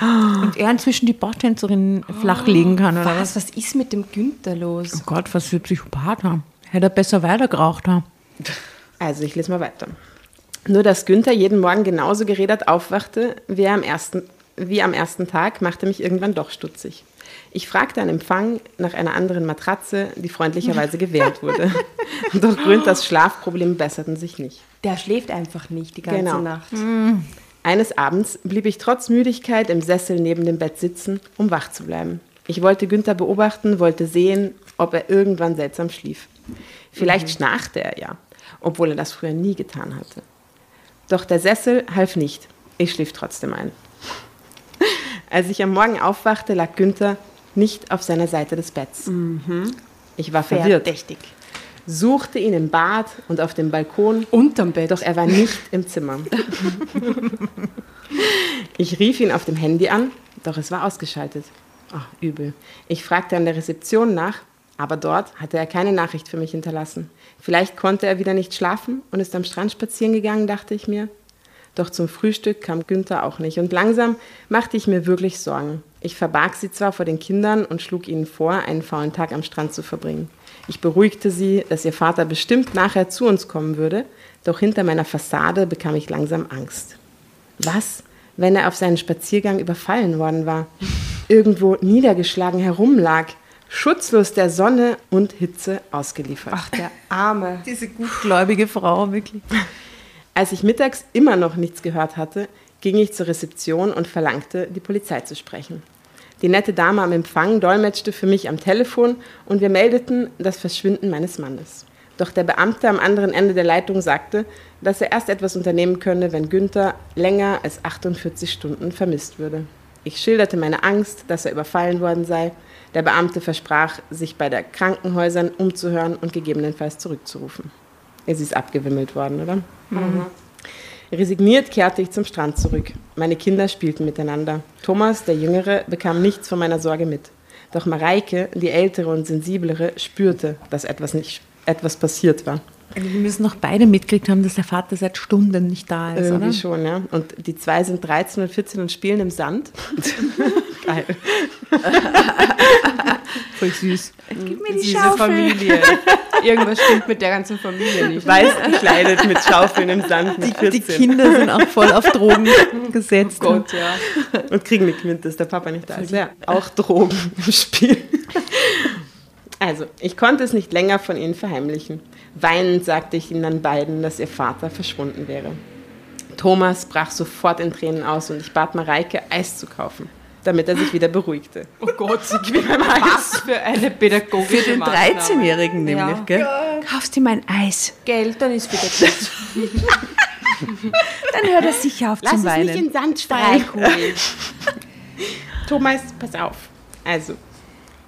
Und er inzwischen die Bauchtänzerin flach legen kann, oder was? Was, ist mit dem Günther los? Oh Gott, was für ein Psychopath haben. Hätte er besser weitergeraucht haben. Also, ich lese mal weiter. Nur, dass Günther jeden Morgen genauso geredet aufwachte wie, am ersten, wie am ersten Tag, machte mich irgendwann doch stutzig. Ich fragte an Empfang nach einer anderen Matratze, die freundlicherweise gewährt wurde. Doch Günthers Schlafprobleme besserten sich nicht. Der schläft einfach nicht die ganze Genau. Nacht. Eines Abends blieb ich trotz Müdigkeit im Sessel neben dem Bett sitzen, um wach zu bleiben. Ich wollte Günther beobachten, wollte sehen, ob er irgendwann seltsam schlief. Vielleicht schnarchte er ja, obwohl er das früher nie getan hatte. Doch der Sessel half nicht. Ich schlief trotzdem ein. Als ich am Morgen aufwachte, lag Günther nicht auf seiner Seite des Betts. Ich war verwirrt, Verdächtig. suchte ihn im Bad und auf dem Balkon Unterm Bett. doch er war nicht im Zimmer. Ich rief ihn auf dem Handy an, doch es war ausgeschaltet. Ach, übel. Ich fragte an der Rezeption nach, aber dort hatte er keine Nachricht für mich hinterlassen. Vielleicht konnte er wieder nicht schlafen und ist am Strand spazieren gegangen, dachte ich mir. Doch zum Frühstück kam Günther auch nicht und langsam machte ich mir wirklich Sorgen. Ich verbarg sie zwar vor den Kindern und schlug ihnen vor, einen faulen Tag am Strand zu verbringen. Ich beruhigte sie, dass ihr Vater bestimmt nachher zu uns kommen würde, doch hinter meiner Fassade bekam ich langsam Angst. Was, wenn er auf seinen Spaziergang überfallen worden war, irgendwo niedergeschlagen herumlag, schutzlos der Sonne und Hitze ausgeliefert? Ach, der Arme. Diese gutgläubige Frau, wirklich. Als ich mittags immer noch nichts gehört hatte, ging ich zur Rezeption und verlangte, die Polizei zu sprechen. Die nette Dame am Empfang dolmetschte für mich am Telefon und wir meldeten das Verschwinden meines Mannes. Doch der Beamte am anderen Ende der Leitung sagte, dass er erst etwas unternehmen könne, wenn Günther länger als 48 Stunden vermisst würde. Ich schilderte meine Angst, dass er überfallen worden sei. Der Beamte versprach, sich bei der Krankenhäusern umzuhören und gegebenenfalls zurückzurufen. Es ist abgewimmelt worden, oder? Resigniert kehrte ich zum Strand zurück. Meine Kinder spielten miteinander. Thomas, der Jüngere, bekam nichts von meiner Sorge mit. Doch Mareike, die ältere und sensiblere, spürte, dass etwas, nicht, etwas passiert war. Also wir müssen noch beide mitgekriegt haben, dass der Vater seit Stunden nicht da ist, Irgendwie oder? schon, ja. Und die zwei sind 13 und 14 und spielen im Sand. Geil. Voll süß. Gib mir die Diese Familie. Irgendwas stimmt mit der ganzen Familie nicht. Weiß gekleidet mit Schaufeln im Sand mit Die 14. Kinder sind auch voll auf Drogen gesetzt. Gott, ja. Und kriegen nicht mit, dass der Papa nicht da ist. Ja, auch Drogen im Spiel. Also, ich konnte es nicht länger von ihnen verheimlichen. Weinend sagte ich ihnen dann beiden, dass ihr Vater verschwunden wäre. Thomas brach sofort in Tränen aus und ich bat Mareike, Eis zu kaufen, damit er sich wieder beruhigte. Oh Gott, sie gibt mir Was für eine pädagogische Den Maßnahme. 13-Jährigen nämlich, Ja. gell? Kaufst dir mein Eis. Geld, dann ist wieder gut. Dann hört er sicher auf Lass zum es nicht Weinen. in den Sand fallen. Thomas, pass auf. Also,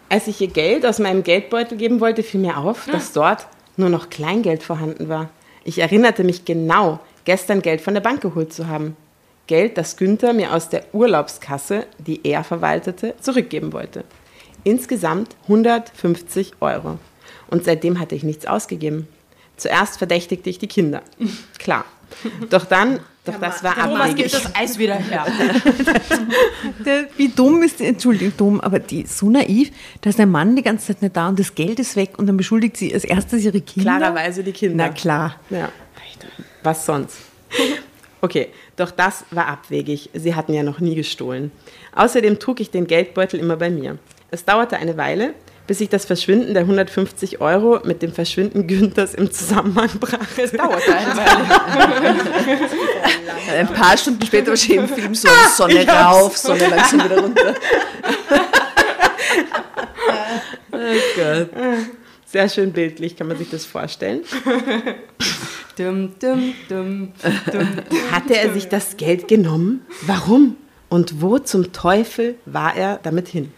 als ich ihr Geld aus meinem Geldbeutel geben wollte, fiel mir auf, dass dort nur noch Kleingeld vorhanden war. Ich erinnerte mich genau, gestern Geld von der Bank geholt zu haben. Geld, das Günther mir aus der Urlaubskasse, die er verwaltete, zurückgeben wollte. Insgesamt 150 Euro. Und seitdem hatte ich nichts ausgegeben. Zuerst verdächtigte ich die Kinder. Klar. Doch dann Doch das war Thomas abwegig. gibt das Eis wieder her. Wie dumm ist die, Entschuldigung, dumm, aber die so naiv, da ist der Mann die ganze Zeit nicht da und das Geld ist weg und dann beschuldigt sie als erstes ihre Kinder. Klarerweise die Kinder. Na klar. Ja. Was sonst? Okay, doch das war abwegig. Sie hatten ja noch nie gestohlen. Außerdem trug ich den Geldbeutel immer bei mir. Es dauerte eine Weile, bis ich das Verschwinden der 150 Euro mit dem Verschwinden Günthers im Zusammenhang brachte. Es dauerte eine Weile. Ein paar Stunden später war schon im Film so Sonne rauf, Sonne langsam wieder runter. oh Gott. Sehr schön bildlich, kann man sich das vorstellen. Dum, dum, dum, dum. Hatte er sich das Geld genommen? Warum? Und wo zum Teufel war er damit hin?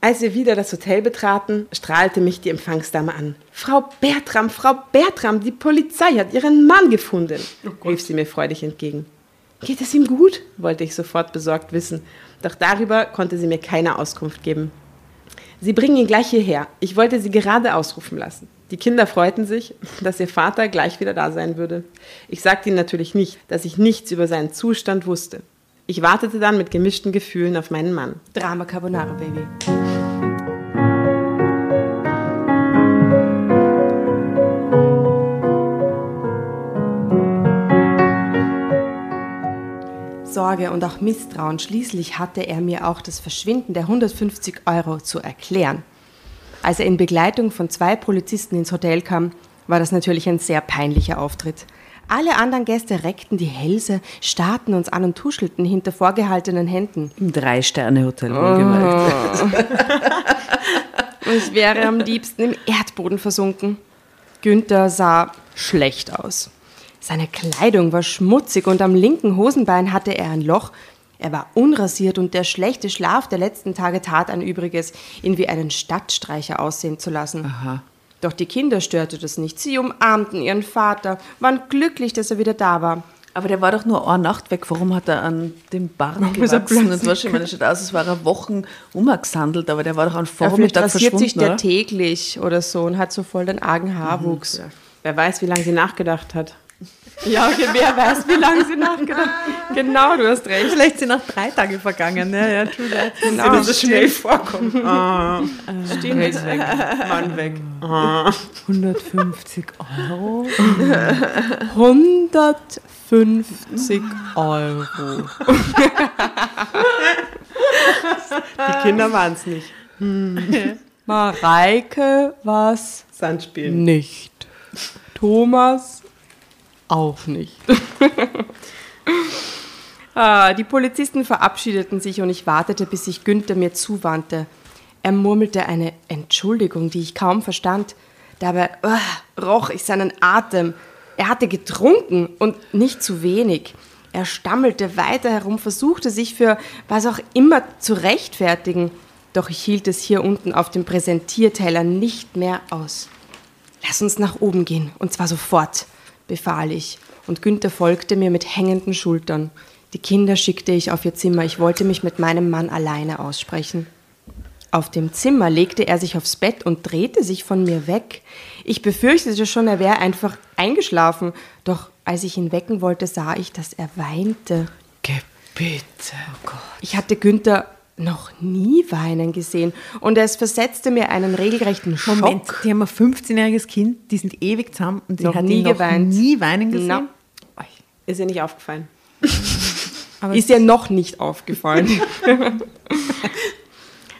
Als wir wieder das Hotel betraten, strahlte mich die Empfangsdame an. Frau Bertram, Frau Bertram, die Polizei hat ihren Mann gefunden, rief sie mir freudig entgegen. Geht es ihm gut? wollte ich sofort besorgt wissen, doch darüber konnte sie mir keine Auskunft geben. Sie bringen ihn gleich hierher. Ich wollte sie gerade ausrufen lassen. Die Kinder freuten sich, dass ihr Vater gleich wieder da sein würde. Ich sagte ihnen natürlich nicht, dass ich nichts über seinen Zustand wusste. Ich wartete dann mit gemischten Gefühlen auf meinen Mann. Drama Carbonara, Baby. Sorge und auch Misstrauen. Schließlich hatte er mir auch das Verschwinden der 150 Euro zu erklären. Als er in Begleitung von zwei Polizisten ins Hotel kam, war das natürlich ein sehr peinlicher Auftritt. Alle anderen Gäste reckten die Hälse, starrten uns an und tuschelten hinter vorgehaltenen Händen. Im Drei-Sterne-Hotel wohlgemerkt. Und ich wäre am liebsten im Erdboden versunken. Günther sah schlecht aus. Seine Kleidung war schmutzig und am linken Hosenbein hatte er ein Loch. Er war unrasiert und der schlechte Schlaf der letzten Tage tat ein Übriges, ihn wie einen Stadtstreicher aussehen zu lassen. Doch die Kinder störte das nicht. Sie umarmten ihren Vater, waren glücklich, dass er wieder da war. Aber der war doch nur eine Nacht weg. Warum hat er an dem Bart er gewachsen? Und wahrscheinlich das schaut aus, als war er Wochen umgesandelt, aber der war doch Ja, vielleicht Vormittag rasiert verschwunden, sich der oder? täglich oder so und hat so voll den argen Haarwuchs. Wer weiß, wie lange sie nachgedacht hat. Ja, okay, wer weiß, wie lange sie nachgedacht Genau, du hast recht. Vielleicht sind noch drei Tage vergangen. Ja, ja, true that. Genau, so schnell vorkommt. Ah, Stimmt. weg. Mann weg. 150 Euro. 150 Euro. Die Kinder waren es nicht. Mareike war's Sandspielen. nicht. Thomas auch nicht. ah, die Polizisten verabschiedeten sich und ich wartete, bis sich Günther mir zuwandte. Er murmelte eine Entschuldigung, die ich kaum verstand. Dabei ah, roch ich seinen Atem. Er hatte getrunken und nicht zu wenig. Er stammelte weiter herum, versuchte sich für was auch immer zu rechtfertigen. Doch ich hielt es hier unten auf dem Präsentierteller nicht mehr aus. Lass uns nach oben gehen, und zwar sofort, befahl ich, und Günther folgte mir mit hängenden Schultern. Die Kinder schickte ich auf ihr Zimmer, ich wollte mich mit meinem Mann alleine aussprechen. Auf dem Zimmer legte er sich aufs Bett und drehte sich von mir weg. Ich befürchtete schon, er wäre einfach eingeschlafen, doch als ich ihn wecken wollte, sah ich, dass er weinte. Gebitte. Ich hatte Günther noch nie weinen gesehen und es versetzte mir einen regelrechten Schock. Moment, die haben ein 15-jähriges Kind, die sind ewig zusammen und sie Noch hat nie noch geweint. nie weinen gesehen. Na. Ist ihr nicht aufgefallen? Aber Ist dir noch nicht aufgefallen?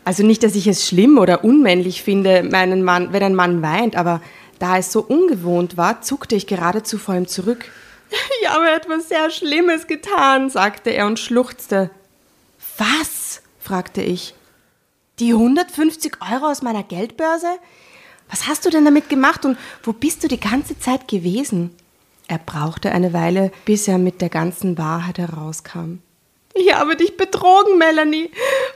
also nicht, dass ich es schlimm oder unmännlich finde, meinen Mann, wenn ein Mann weint, aber da es so ungewohnt war, zuckte ich geradezu vor ihm zurück. Ich habe etwas sehr Schlimmes getan, sagte er und schluchzte. Was? Fragte ich. Die 150 Euro aus meiner Geldbörse? Was hast du denn damit gemacht und wo bist du die ganze Zeit gewesen? Er brauchte eine Weile, bis er mit der ganzen Wahrheit herauskam. Ich habe dich betrogen, Melanie,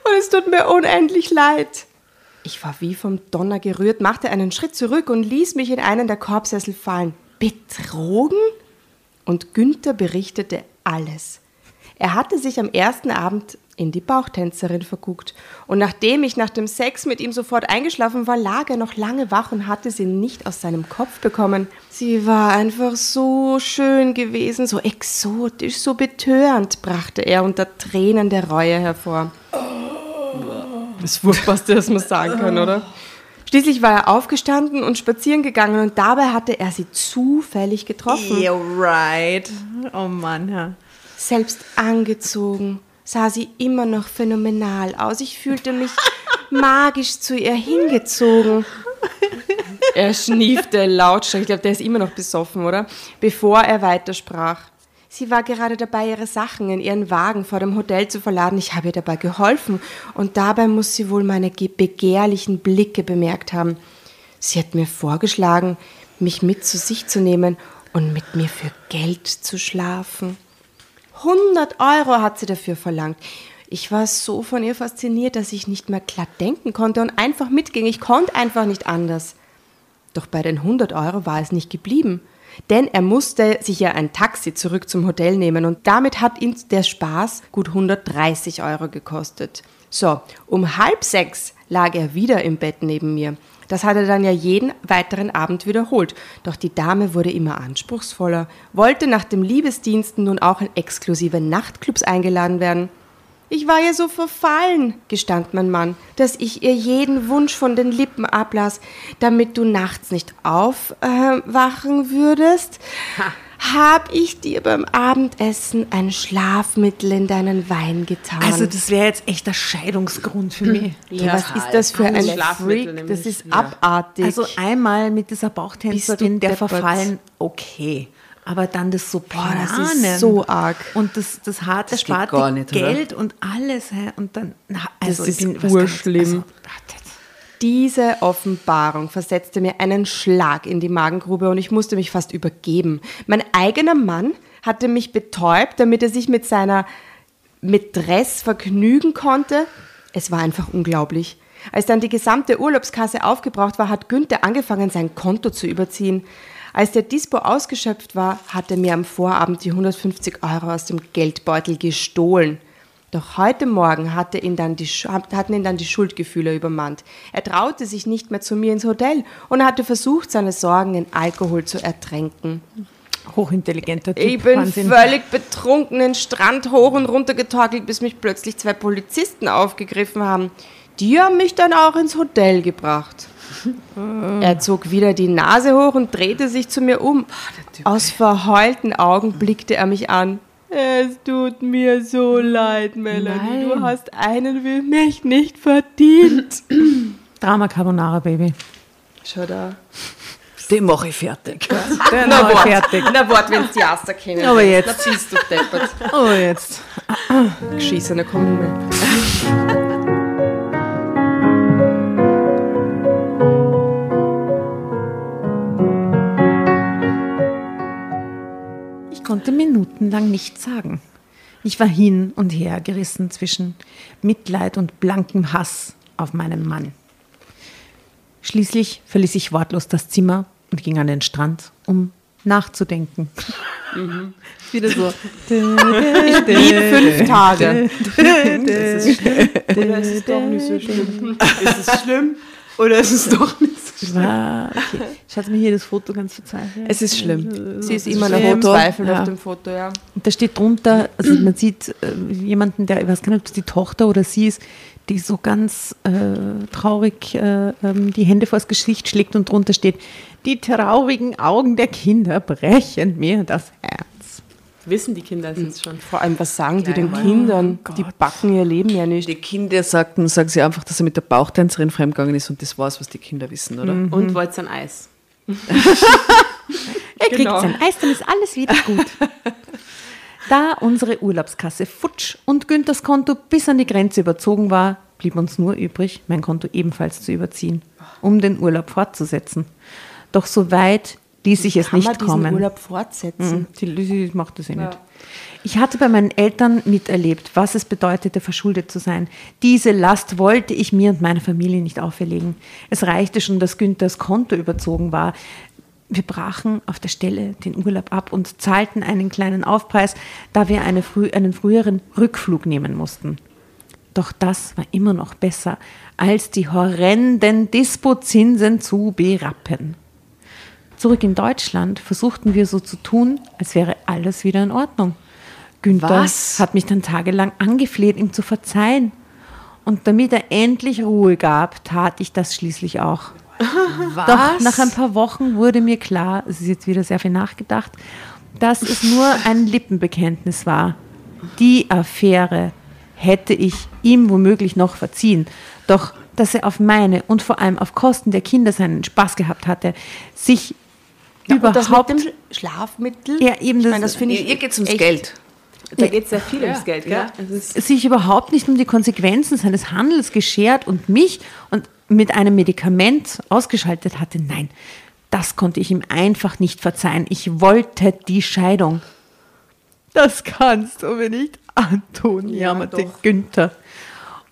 und es tut mir unendlich leid. Ich war wie vom Donner gerührt, machte einen Schritt zurück und ließ mich in einen der Korbsessel fallen. Betrogen? Und Günther berichtete alles. Er hatte sich am ersten Abend in die Bauchtänzerin verguckt. Und nachdem ich nach dem Sex mit ihm sofort eingeschlafen war, lag er noch lange wach und hatte sie nicht aus seinem Kopf bekommen. Sie war einfach so schön gewesen, so exotisch, so betörend, brachte er unter Tränen der Reue hervor. Das Furchtbarste, das man sagen kann, oder? Schließlich war er aufgestanden und spazieren gegangen und dabei hatte er sie zufällig getroffen. Yeah, right. Oh Mann, ja. Selbst angezogen sah sie immer noch phänomenal aus. Ich fühlte mich magisch zu ihr hingezogen. Er schniefte lautstark. Ich glaube, der ist immer noch besoffen, oder? Bevor er weitersprach. Sie war gerade dabei, ihre Sachen in ihren Wagen vor dem Hotel zu verladen. Ich habe ihr dabei geholfen und dabei muss sie wohl meine begehrlichen Blicke bemerkt haben. Sie hat mir vorgeschlagen, mich mit zu sich zu nehmen und mit mir für Geld zu schlafen. 100 Euro hat sie dafür verlangt. Ich war so von ihr fasziniert, dass ich nicht mehr glatt denken konnte und einfach mitging. Ich konnte einfach nicht anders. Doch bei den 100 Euro war es nicht geblieben. Denn er musste sich ja ein Taxi zurück zum Hotel nehmen und damit hat ihn der Spaß gut 130 Euro gekostet. So, um halb sechs lag er wieder im Bett neben mir. Das hat er dann ja jeden weiteren Abend wiederholt. Doch die Dame wurde immer anspruchsvoller, wollte nach dem Liebesdiensten nun auch in exklusive Nachtclubs eingeladen werden. Ich war ihr so verfallen, gestand mein Mann, dass ich ihr jeden Wunsch von den Lippen ablas, damit du nachts nicht aufwachen äh, würdest. Ha habe ich dir beim Abendessen ein Schlafmittel in deinen Wein getan. Also das wäre jetzt echt der Scheidungsgrund für mich. Ja, was ist das für ein Freak? Das ist ja. abartig. Also einmal mit dieser Bauchtänzerin, der verfallen, okay. Aber dann das so planen. Boah, das ist so arg. Und das, das harte das spart Geld oder? und alles. Und dann, also das ist urschlimm. Also, diese Offenbarung versetzte mir einen Schlag in die Magengrube und ich musste mich fast übergeben. Mein eigener Mann hatte mich betäubt, damit er sich mit seiner Mätresse vergnügen konnte. Es war einfach unglaublich. Als dann die gesamte Urlaubskasse aufgebraucht war, hat Günther angefangen, sein Konto zu überziehen. Als der Dispo ausgeschöpft war, hat er mir am Vorabend die 150 Euro aus dem Geldbeutel gestohlen. Doch heute Morgen hatte ihn dann die, hatten ihn dann die Schuldgefühle übermannt. Er traute sich nicht mehr zu mir ins Hotel und hatte versucht, seine Sorgen in Alkohol zu ertränken. Hochintelligenter Typ. Ich bin Wahnsinn. völlig betrunken den Strand hoch und runter getorkelt, bis mich plötzlich zwei Polizisten aufgegriffen haben. Die haben mich dann auch ins Hotel gebracht. er zog wieder die Nase hoch und drehte sich zu mir um. Aus verheulten Augen blickte er mich an. Es tut mir so leid, Melanie. Nein. Du hast einen wie mich nicht verdient. Drama Carbonara, Baby. Schau da. Den mache ich fertig. Den mache ich fertig. Na, warte, wenn es die Aster kennen. Aber jetzt. Na, ziehst du deppert. Aber jetzt. Geschissene Kommune. konnte minutenlang nichts sagen. Ich war hin und her gerissen zwischen Mitleid und blankem Hass auf meinen Mann. Schließlich verließ ich wortlos das Zimmer und ging an den Strand, um nachzudenken. Mhm. Wieder so. Ich blieb fünf Tage. Das ist schlimm. Oder ist es doch nicht so schlimm? Ist es schlimm? Oder ist es doch nicht War, okay. Schaut mir hier das Foto ganz verzweifelt. Es ist schlimm. Sie ist immer noch verzweifelt ja. auf dem Foto, ja. Und da steht drunter, also man sieht äh, jemanden, der, ich weiß gar nicht, ob es die Tochter oder sie ist, die so ganz äh, traurig äh, ähm, die Hände vors Gesicht schlägt und drunter steht, die traurigen Augen der Kinder brechen mir das Herz wissen die Kinder es jetzt schon. Vor allem, was sagen die den Kindern? Oh die backen ihr Leben ja nicht. Die Kinder sagten, sagen sie einfach, dass er mit der Bauchtänzerin fremdgegangen ist und das war's, was die Kinder wissen, oder? Mhm. Und wollt ein Eis. er kriegt genau. sein Eis, dann ist alles wieder gut. Da unsere Urlaubskasse futsch und Günthers Konto bis an die Grenze überzogen war, blieb uns nur übrig, mein Konto ebenfalls zu überziehen, um den Urlaub fortzusetzen. Doch so weit ließ sich es Kann nicht man kommen. Diesen Urlaub fortsetzen. Mhm, die, die macht das eh ja. nicht. Ich hatte bei meinen Eltern miterlebt, was es bedeutete, verschuldet zu sein. Diese Last wollte ich mir und meiner Familie nicht auferlegen. Es reichte schon, dass Günthers Konto überzogen war. Wir brachen auf der Stelle den Urlaub ab und zahlten einen kleinen Aufpreis, da wir eine frü einen früheren Rückflug nehmen mussten. Doch das war immer noch besser, als die horrenden Dispozinsen zu berappen. Zurück in Deutschland versuchten wir so zu tun, als wäre alles wieder in Ordnung. Günther Was? hat mich dann tagelang angefleht, ihm zu verzeihen. Und damit er endlich Ruhe gab, tat ich das schließlich auch. Doch nach ein paar Wochen wurde mir klar, es ist jetzt wieder sehr viel nachgedacht, dass es nur ein Lippenbekenntnis war. Die Affäre hätte ich ihm womöglich noch verziehen. Doch dass er auf meine und vor allem auf Kosten der Kinder seinen Spaß gehabt hatte, sich Und das überhaupt mit dem Schlafmittel? Ja, eben ich das- meine, das finde ich ihr geht ums echt- Geld. Da geht es sehr viel ums Geld, gell? Es ist, sich überhaupt nicht um die Konsequenzen seines Handels geschert und mich und mit einem Medikament ausgeschaltet hatte. Nein, das konnte ich ihm einfach nicht verzeihen. Ich wollte die Scheidung. Das kannst du mir nicht antun, jammerte Günther.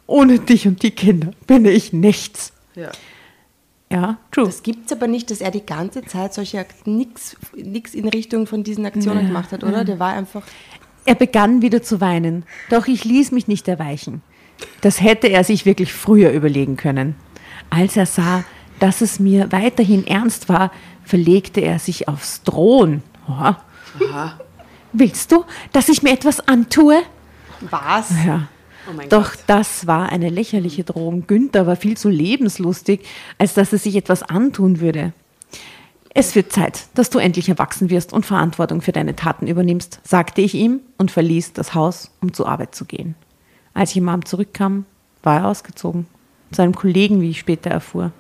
Ohne dich und die Kinder bin ich nichts. Ja. Ja, true. Das gibt es aber nicht, dass er die ganze Zeit solche nichts nix in Richtung von diesen Aktionen gemacht hat, oder? Der war einfach. Er begann wieder zu weinen, doch ich ließ mich nicht erweichen. Das hätte er sich wirklich früher überlegen können. Als er sah, dass es mir weiterhin ernst war, verlegte er sich aufs Drohen. Oha. Willst du, dass ich mir etwas antue? Was? Ja. Oh Doch Gott. das war eine lächerliche Drohung. Günther war viel zu lebenslustig, als dass er sich etwas antun würde. Es wird Zeit, dass du endlich erwachsen wirst und Verantwortung für deine Taten übernimmst, sagte ich ihm und verließ das Haus, um zur Arbeit zu gehen. Als ich am Abend zurückkam, war er ausgezogen. Zu einem Kollegen, wie ich später erfuhr.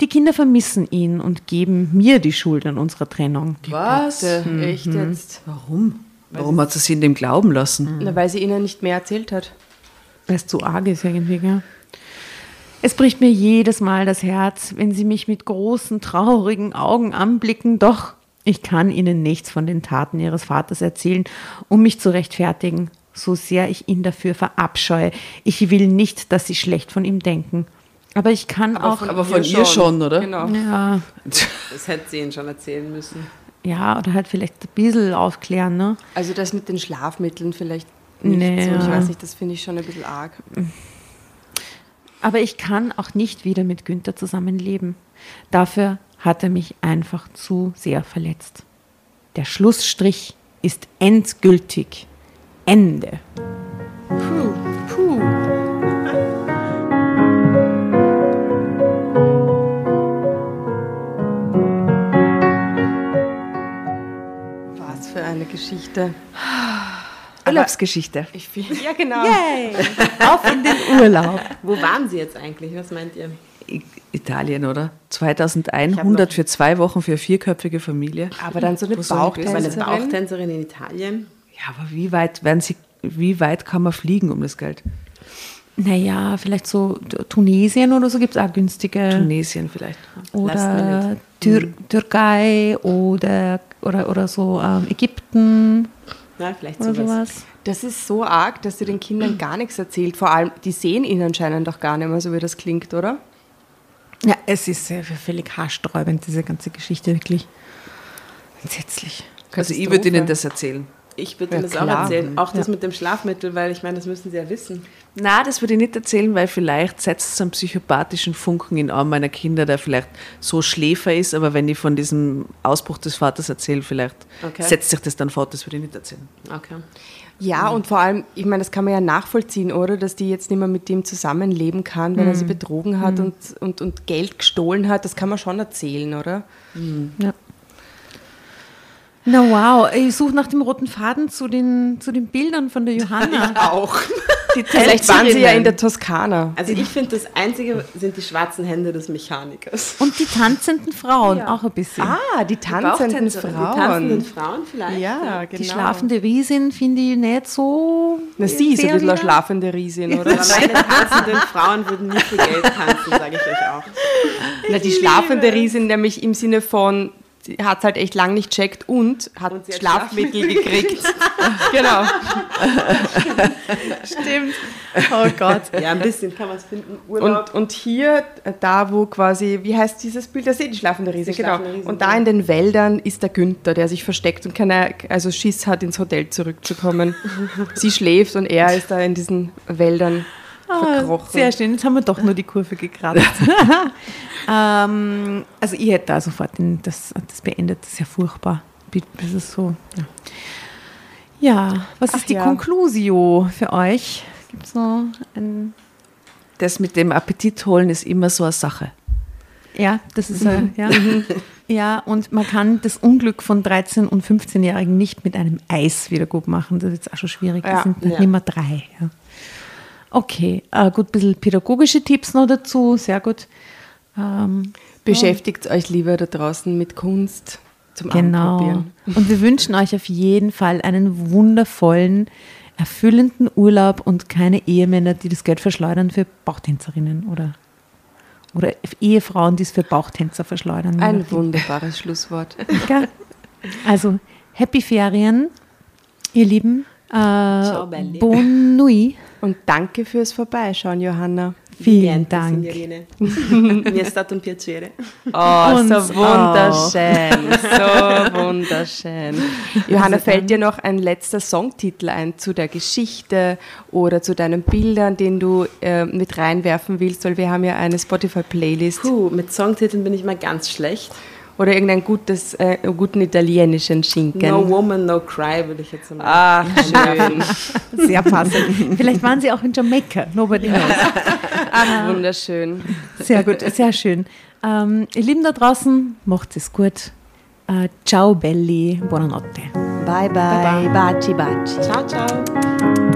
Die Kinder vermissen ihn und geben mir die Schuld an unserer Trennung. Was? Bitte, Echt jetzt? Warum? Warum hat sie sie in dem glauben lassen? Na, weil sie ihnen nicht mehr erzählt hat. Weil es zu arg ist irgendwie, gell? Es bricht mir jedes Mal das Herz, wenn sie mich mit großen, traurigen Augen anblicken, doch ich kann ihnen nichts von den Taten ihres Vaters erzählen, um mich zu rechtfertigen, so sehr ich ihn dafür verabscheue. Ich will nicht, dass sie schlecht von ihm denken. Aber ich kann auch. aber von ihr schon, oder? Genau. ja, Das hätte sie ihnen schon erzählen müssen. ja, oder halt vielleicht ein bisschen aufklären, ne? Also das mit den Schlafmitteln vielleicht nicht Nee, so. Ich weiß nicht, das finde ich schon ein bisschen arg. Aber ich kann auch nicht wieder mit Günther zusammenleben. Dafür hat er mich einfach zu sehr verletzt. Der Schlussstrich ist endgültig. Ende. Puh, puh. Was für eine Geschichte. Urlaubsgeschichte. Ich find, ja, genau. Auf in den Urlaub. Wo waren sie jetzt eigentlich? Was meint ihr? Italien, oder? 2100 für zwei Wochen für eine vierköpfige Familie. Aber dann so eine war eine Bauchtänzerin. Bauchtänzerin in Italien. Ja, aber wie weit werden sie, wie weit kann man fliegen um das Geld? Naja, vielleicht so Tunesien oder so gibt es auch günstige. Tunesien vielleicht. Oder. Tür Türkei oder, oder, oder so ähm, Ägypten Na, vielleicht oder sowas. sowas. Das ist so arg, dass sie den Kindern gar nichts erzählt. Vor allem, die sehen ihn anscheinend auch gar nicht mehr, so wie das klingt, oder? Ja, es ist sehr völlig haarsträubend, diese ganze Geschichte, wirklich. Entsetzlich. Also ich würde Ihnen das erzählen. Ich würde Ja, Ihnen das auch klar. erzählen. Auch das mit dem Schlafmittel, weil ich meine, das müssen Sie ja wissen. Na, das würde ich nicht erzählen, weil vielleicht setzt es einen psychopathischen Funken in einem meiner Kinder, der vielleicht so Schläfer ist, aber wenn ich von diesem Ausbruch des Vaters erzähle, vielleicht Okay. setzt sich das dann fort, das würde ich nicht erzählen. Okay. Ja, und vor allem, ich meine, das kann man ja nachvollziehen, oder? Dass die jetzt nicht mehr mit dem zusammenleben kann, weil er sie betrogen hat und, und, und Geld gestohlen hat. Das kann man schon erzählen, oder? Ja. Na wow, ich suche nach dem roten Faden zu den, zu den Bildern von der Johanna. Auch. Vielleicht waren sie ja in der Toskana. Also ich finde, das Einzige sind die schwarzen Hände des Mechanikers. Und die tanzenden Frauen, auch ein bisschen. Ah, die tanzenden Bauchtänzerin, die Frauen. Die tanzenden Frauen vielleicht. ja, genau. Die schlafende Riesin finde ich nicht so. Na, sie ist ein bisschen eine schlafende Riesin, oder? Aber meine tanzenden Frauen würden nie für Geld tanzen, sage ich euch auch. Na, die schlafende Riesin nämlich im Sinne von, hat es halt echt lang nicht checkt und hat Und hat Schlafmittel gekriegt. genau. Stimmt. Oh Gott. Ja, ein bisschen kann man es finden. Urlaub. Und, und hier, äh, da wo quasi, wie heißt dieses Bild? Das ist eh die schlafende Riese, Die genau. und da ja. in den Wäldern ist der Günther, der sich versteckt und keine, also Schiss hat, ins Hotel zurückzukommen. Sie schläft und er ist da in diesen Wäldern verkrochen. Sehr schön, jetzt haben wir doch nur die Kurve gekratzt. ähm, also ich hätte da sofort den, das, das beendet, das ist ja furchtbar. Das ist so, ja. Ja, was Ach ist die ja. Conclusio für euch? Gibt es noch ein... Das mit dem Appetit holen ist immer so eine Sache. Ja, das ist äh, ja. ja, und man kann das Unglück von 13- und 15-Jährigen nicht mit einem Eis wieder gut machen. Das ist jetzt auch schon schwierig. Das Ja, sind ja. nicht mehr drei. Ja. Okay, äh, gut, ein bisschen pädagogische Tipps noch dazu. Sehr gut. Ähm, Beschäftigt euch lieber da draußen mit Kunst zum Genau. Anprobieren. Und wir wünschen euch auf jeden Fall einen wundervollen, erfüllenden Urlaub und keine Ehemänner, die das Geld verschleudern für Bauchtänzerinnen oder, oder Ehefrauen, die es für Bauchtänzer verschleudern. Ein wunderbares Schlusswort. Gell? Also, happy Ferien, ihr Lieben. Äh, belli. Bon nuit. Und danke fürs Vorbeischauen, Johanna. Vielen Dank. signorine. Mi è stato un piacere. Oh, so wunderschön, so wunderschön. Johanna, fällt dir noch ein letzter Songtitel ein zu der Geschichte oder zu deinen Bildern, den du äh, mit reinwerfen willst? Weil wir haben ja eine Spotify-Playlist Puh, mit Songtiteln bin ich mal ganz schlecht. Oder irgendeinen gutes, äh, guten italienischen Schinken. No Woman, No Cry würde ich jetzt mal. Ach, schön. Sehr passend. Vielleicht waren sie auch in Jamaika. Nobody knows. Ach, wunderschön. Sehr gut, sehr schön. Ähm, ihr Lieben da draußen, macht es gut. Äh, ciao belli, buonanotte. Bye, bye. Baci, baci. Ciao, ciao.